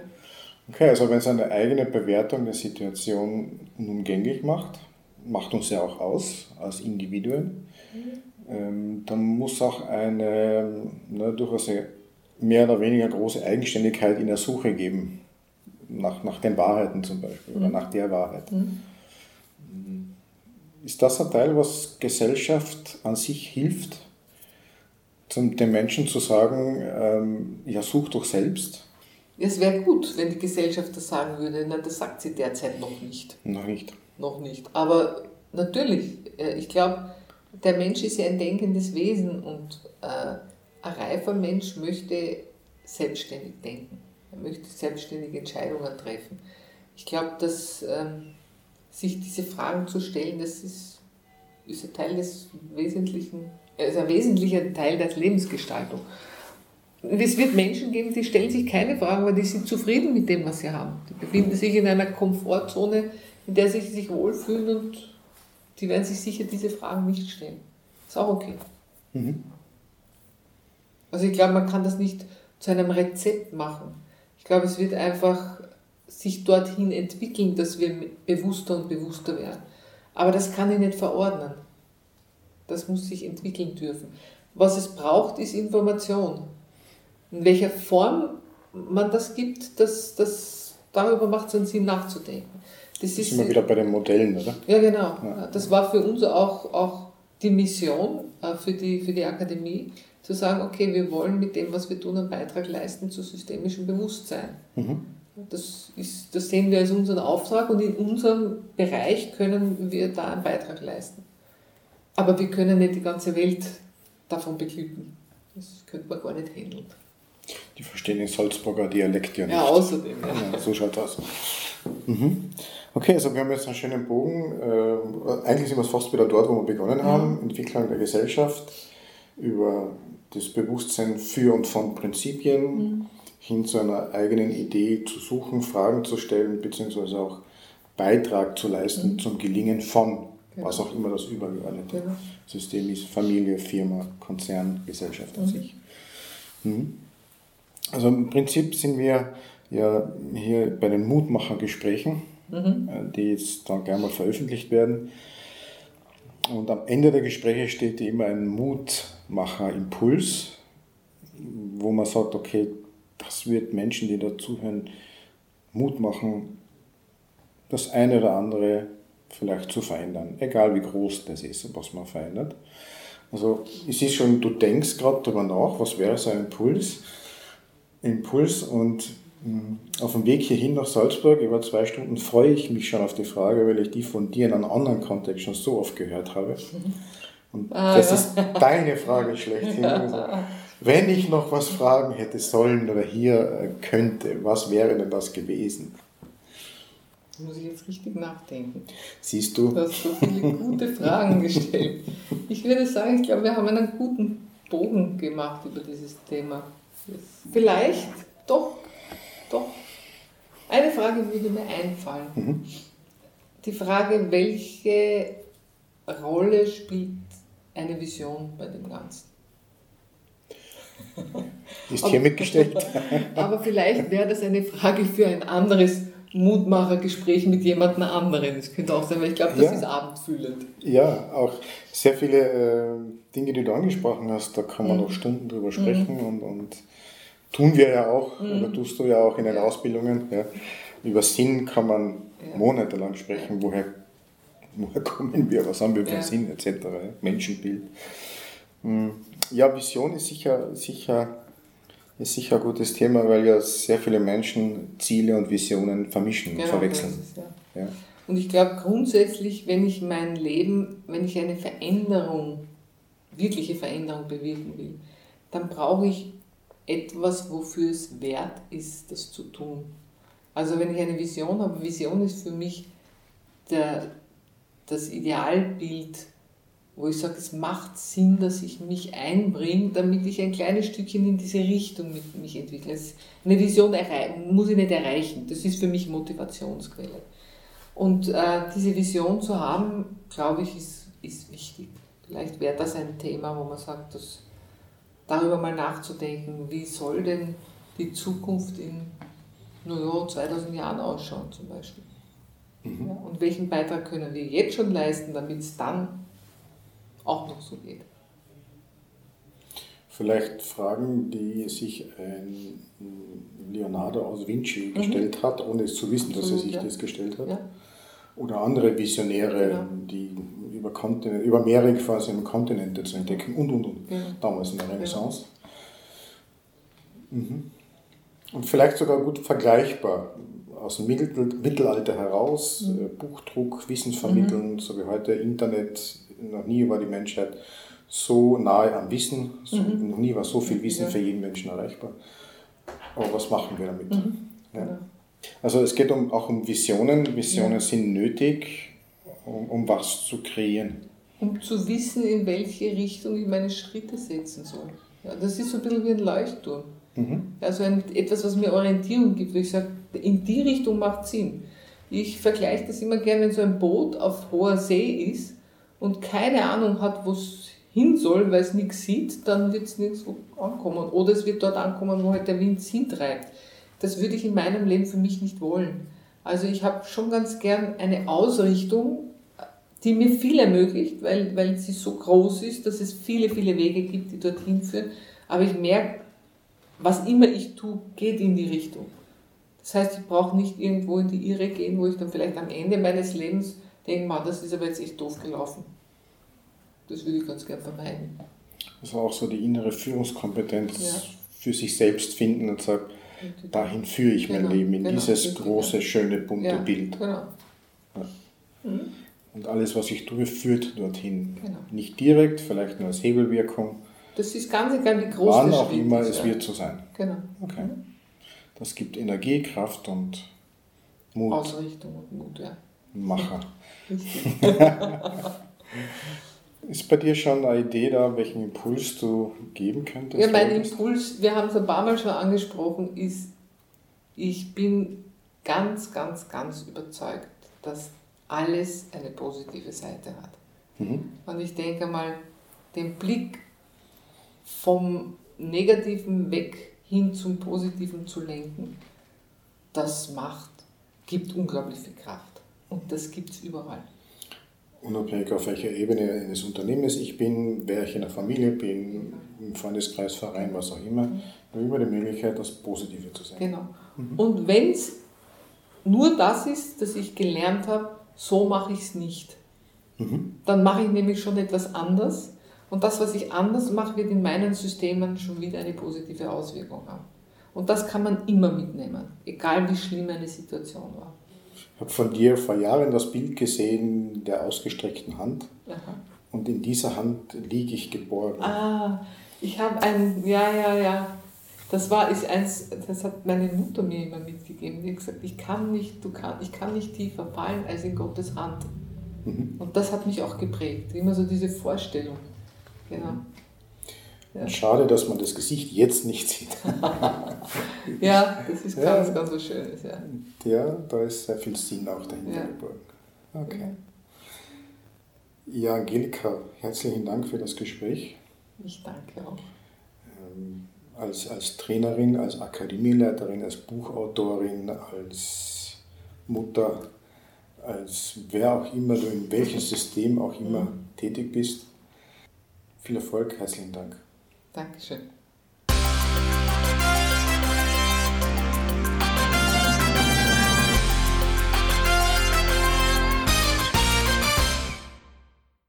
Okay, also wenn es eine eigene Bewertung der Situation unumgänglich macht, macht uns ja auch aus als Individuen, mhm. ähm, dann muss auch eine ne, durchaus eine mehr oder weniger große Eigenständigkeit in der Suche geben. Nach, nach den Wahrheiten zum Beispiel oder mhm. nach der Wahrheit. Mhm. Ist das ein Teil, was Gesellschaft an sich hilft, zum, den Menschen zu sagen, ähm, ja, such doch selbst? Es wäre gut, wenn die Gesellschaft das sagen würde. Na, das sagt sie derzeit noch nicht. Noch nicht. Noch nicht. Aber natürlich, äh, ich glaube, der Mensch ist ja ein denkendes Wesen und äh, ein reifer Mensch möchte selbstständig denken. Er möchte selbstständige Entscheidungen treffen. Ich glaube, dass ähm, sich diese Fragen zu stellen, das ist, ist ein Teil des Wesentlichen, also ein wesentlicher Teil der Lebensgestaltung. Es wird Menschen geben, die stellen sich keine Fragen, aber die sind zufrieden mit dem, was sie haben. Die befinden sich in einer Komfortzone, in der sie sich wohlfühlen und die werden sich sicher diese Fragen nicht stellen. Ist auch okay. Mhm. Also ich glaube, man kann das nicht zu einem Rezept machen. Ich glaube, es wird einfach sich dorthin entwickeln, dass wir bewusster und bewusster werden. Aber das kann ich nicht verordnen. Das muss sich entwickeln dürfen. Was es braucht, ist Information. In welcher Form man das gibt, das, das, darüber macht es einen Sinn nachzudenken. Das, ist immer wieder bei den Modellen, oder? Ja, genau. Ja. Das war für uns auch, auch die Mission äh, für die, für die Akademie, zu sagen, okay, wir wollen mit dem, was wir tun, einen Beitrag leisten zu systemischem Bewusstsein. Mhm. Das, ist, das sehen wir als unseren Auftrag und in unserem Bereich können wir da einen Beitrag leisten. Aber wir können nicht die ganze Welt davon beglücken. Das könnte man gar nicht handeln. Die verstehen den Salzburger Dialekt ja nicht. Ja, außerdem. Ja. ja so schaut das aus. Mhm. Okay, also wir haben jetzt einen schönen Bogen. Äh, eigentlich sind wir fast wieder dort, wo wir begonnen haben. Mhm. Entwicklung der Gesellschaft über das Bewusstsein für und von Prinzipien mhm. Hin zu einer eigenen Idee zu suchen, Fragen zu stellen, beziehungsweise auch Beitrag zu leisten mhm. zum Gelingen von, genau. was auch immer das übergeordnete genau. System ist, Familie, Firma, Konzern, Gesellschaft an mhm. sich. Mhm. Also im Prinzip sind wir ja hier bei den Mutmachergesprächen, mhm. Äh, die jetzt dann gerne mal veröffentlicht werden. Und am Ende der Gespräche steht immer ein Mutmacher-Impuls, wo man sagt, okay, das wird Menschen, die dazuhören, Mut machen, das eine oder andere vielleicht zu verändern, egal wie groß das ist, was man verändert. Also es ist schon, du denkst gerade darüber nach, was wäre so ein Impuls, Impuls und hm, auf dem Weg hierhin nach Salzburg, über zwei Stunden, freue ich mich schon auf die Frage, weil ich die von dir in einem anderen Kontext schon so oft gehört habe. Und ah, das ist deine Frage schlechthin. Wenn ich noch was fragen hätte sollen oder hier äh, könnte, was wäre denn das gewesen? muss ich jetzt richtig nachdenken. Siehst du? Du hast so viele gute Fragen gestellt. Ich würde sagen, ich glaube, wir haben einen guten Bogen gemacht über dieses Thema. Vielleicht doch doch. Eine Frage würde mir einfallen. Mhm. Die Frage, welche Rolle spielt eine Vision bei dem Ganzen? Ist hier mitgestellt. aber vielleicht wäre das eine Frage für ein anderes Mutmachergespräch mit jemandem anderen. Das könnte auch sein, weil ich glaube, das ja. ist abendfüllend. Ja, auch sehr viele äh, Dinge, die du angesprochen hast, da kann man mhm. noch Stunden drüber sprechen mhm. und, und Tun wir ja auch, mhm. oder tust du ja auch in den Ausbildungen. Ja. Über Sinn kann man ja. monatelang sprechen, woher, woher kommen wir, was haben wir für ja. Sinn etc. Ja. Menschenbild. Hm. Ja, Vision ist sicher, sicher, ist sicher ein gutes Thema, weil ja sehr viele Menschen Ziele und Visionen vermischen genau, und verwechseln. Ist, ja. Und ich glaube grundsätzlich, wenn ich mein Leben, wenn ich eine Veränderung, wirkliche Veränderung bewirken will, dann brauche ich etwas, wofür es wert ist, das zu tun. Also wenn ich eine Vision habe, Vision ist für mich der, das Idealbild, wo ich sage, es macht Sinn, dass ich mich einbringe, damit ich ein kleines Stückchen in diese Richtung mit mich entwickle. Eine Vision muss ich nicht erreichen, das ist für mich Motivationsquelle. Und äh, diese Vision zu haben, glaube ich, ist, ist wichtig. Vielleicht wäre das ein Thema, wo man sagt, das darüber mal nachzudenken, wie soll denn die Zukunft in nur 2000 Jahren ausschauen zum Beispiel. Mhm. Ja, und welchen Beitrag können wir jetzt schon leisten, damit es dann auch noch so geht. Vielleicht Fragen, die sich ein Leonardo aus Vinci mhm. gestellt hat, ohne es zu wissen, dass er sich ja. das gestellt hat. Ja. Oder andere Visionäre, genau. die über, Kontinent, über mehrere quasi Kontinente zu entdecken und und und. Ja. Damals in der Renaissance. Mhm. Und vielleicht sogar gut vergleichbar aus dem Mittelalter heraus, mhm. Äh, Buchdruck, Wissen vermitteln, mhm. so wie heute Internet, noch nie war die Menschheit so nahe am Wissen, so, mhm. noch nie war so viel Wissen ja. für jeden Menschen erreichbar. Aber was machen wir damit? Mhm. Ja. Also es geht um, auch um Visionen. Visionen ja. sind nötig, um, um was zu kreieren. Um zu wissen, in welche Richtung ich meine Schritte setzen soll. Ja, das ist so ein bisschen wie ein Leuchtturm. Mhm. Also ein, etwas, was mir Orientierung gibt, wo ich sage, in die Richtung macht Sinn. Ich vergleiche das immer gerne, wenn so ein Boot auf hoher See ist und keine Ahnung hat, wo es hin soll, weil es nichts sieht, dann wird es nirgendwo ankommen. Oder es wird dort ankommen, wo halt der Wind hintreibt. Das würde ich in meinem Leben für mich nicht wollen. Also ich habe schon ganz gern eine Ausrichtung, die mir viel ermöglicht, weil, weil sie so groß ist, dass es viele, viele Wege gibt, die dorthin führen. Aber ich merke, was immer ich tue, geht in die Richtung. Das heißt, ich brauche nicht irgendwo in die Irre gehen, wo ich dann vielleicht am Ende meines Lebens denke, man, das ist aber jetzt echt doof gelaufen. Das würde ich ganz gern vermeiden. Also auch so die innere Führungskompetenz ja. für sich selbst finden und sagen, dahin führe ich genau, mein Leben, in genau, dieses große, ja. schöne, bunte ja, Bild. Genau. Mhm. Und alles, was ich tue, führt dorthin. Genau. Nicht direkt, vielleicht nur als Hebelwirkung. Das ist ganz egal, wie groß Wann auch immer es wird so sein. Genau. Okay. Mhm. Das gibt Energie, Kraft und Mut. Ausrichtung und Mut, ja. Macher. Ist bei dir schon eine Idee da, welchen Impuls du geben könntest? Ja, mein Impuls, wir haben es ein paar Mal schon angesprochen, ist, ich bin ganz, ganz, ganz überzeugt, dass alles eine positive Seite hat. Mhm. Und ich denke mal, den Blick vom Negativen weg hin zum Positiven zu lenken, das macht, gibt unglaublich viel Kraft. Und das gibt es überall. Unabhängig auf welcher Ebene eines Unternehmens ich bin, wer ich in der Familie bin, im Freundeskreis, Verein, was auch immer, mhm. habe immer die Möglichkeit, das Positive zu sehen. Genau. Mhm. Und wenn es nur das ist, dass ich gelernt habe, so mache ich es nicht, mhm. dann mache ich nämlich schon etwas anders und das, was ich anders mache, wird in meinen Systemen schon wieder eine positive Auswirkung haben. Und das kann man immer mitnehmen, egal wie schlimm eine Situation war. Ich habe von dir vor Jahren das Bild gesehen der ausgestreckten Hand. Aha. Und in dieser Hand liege ich geborgen. Ah, ich habe ein, ja, ja, ja. Das war ist eins, das hat meine Mutter mir immer mitgegeben. Die hat gesagt, ich kann nicht, du kann, ich kann nicht tiefer fallen als in Gottes Hand. Mhm. Und das hat mich auch geprägt. Immer so diese Vorstellung. Genau. Ja. Schade, dass man das Gesicht jetzt nicht sieht. ja, das ist ganz, ja. ganz was Schönes. Ja. ja, da ist sehr viel Sinn auch dahinter ja. geborgen. Okay. Ja, Angelika, herzlichen Dank für das Gespräch. Ich danke auch. Ähm, als, als Trainerin, als Akademieleiterin, als Buchautorin, als Mutter, als wer auch immer du in welchem System auch immer mhm. tätig bist, viel Erfolg, herzlichen Dank. Dankeschön.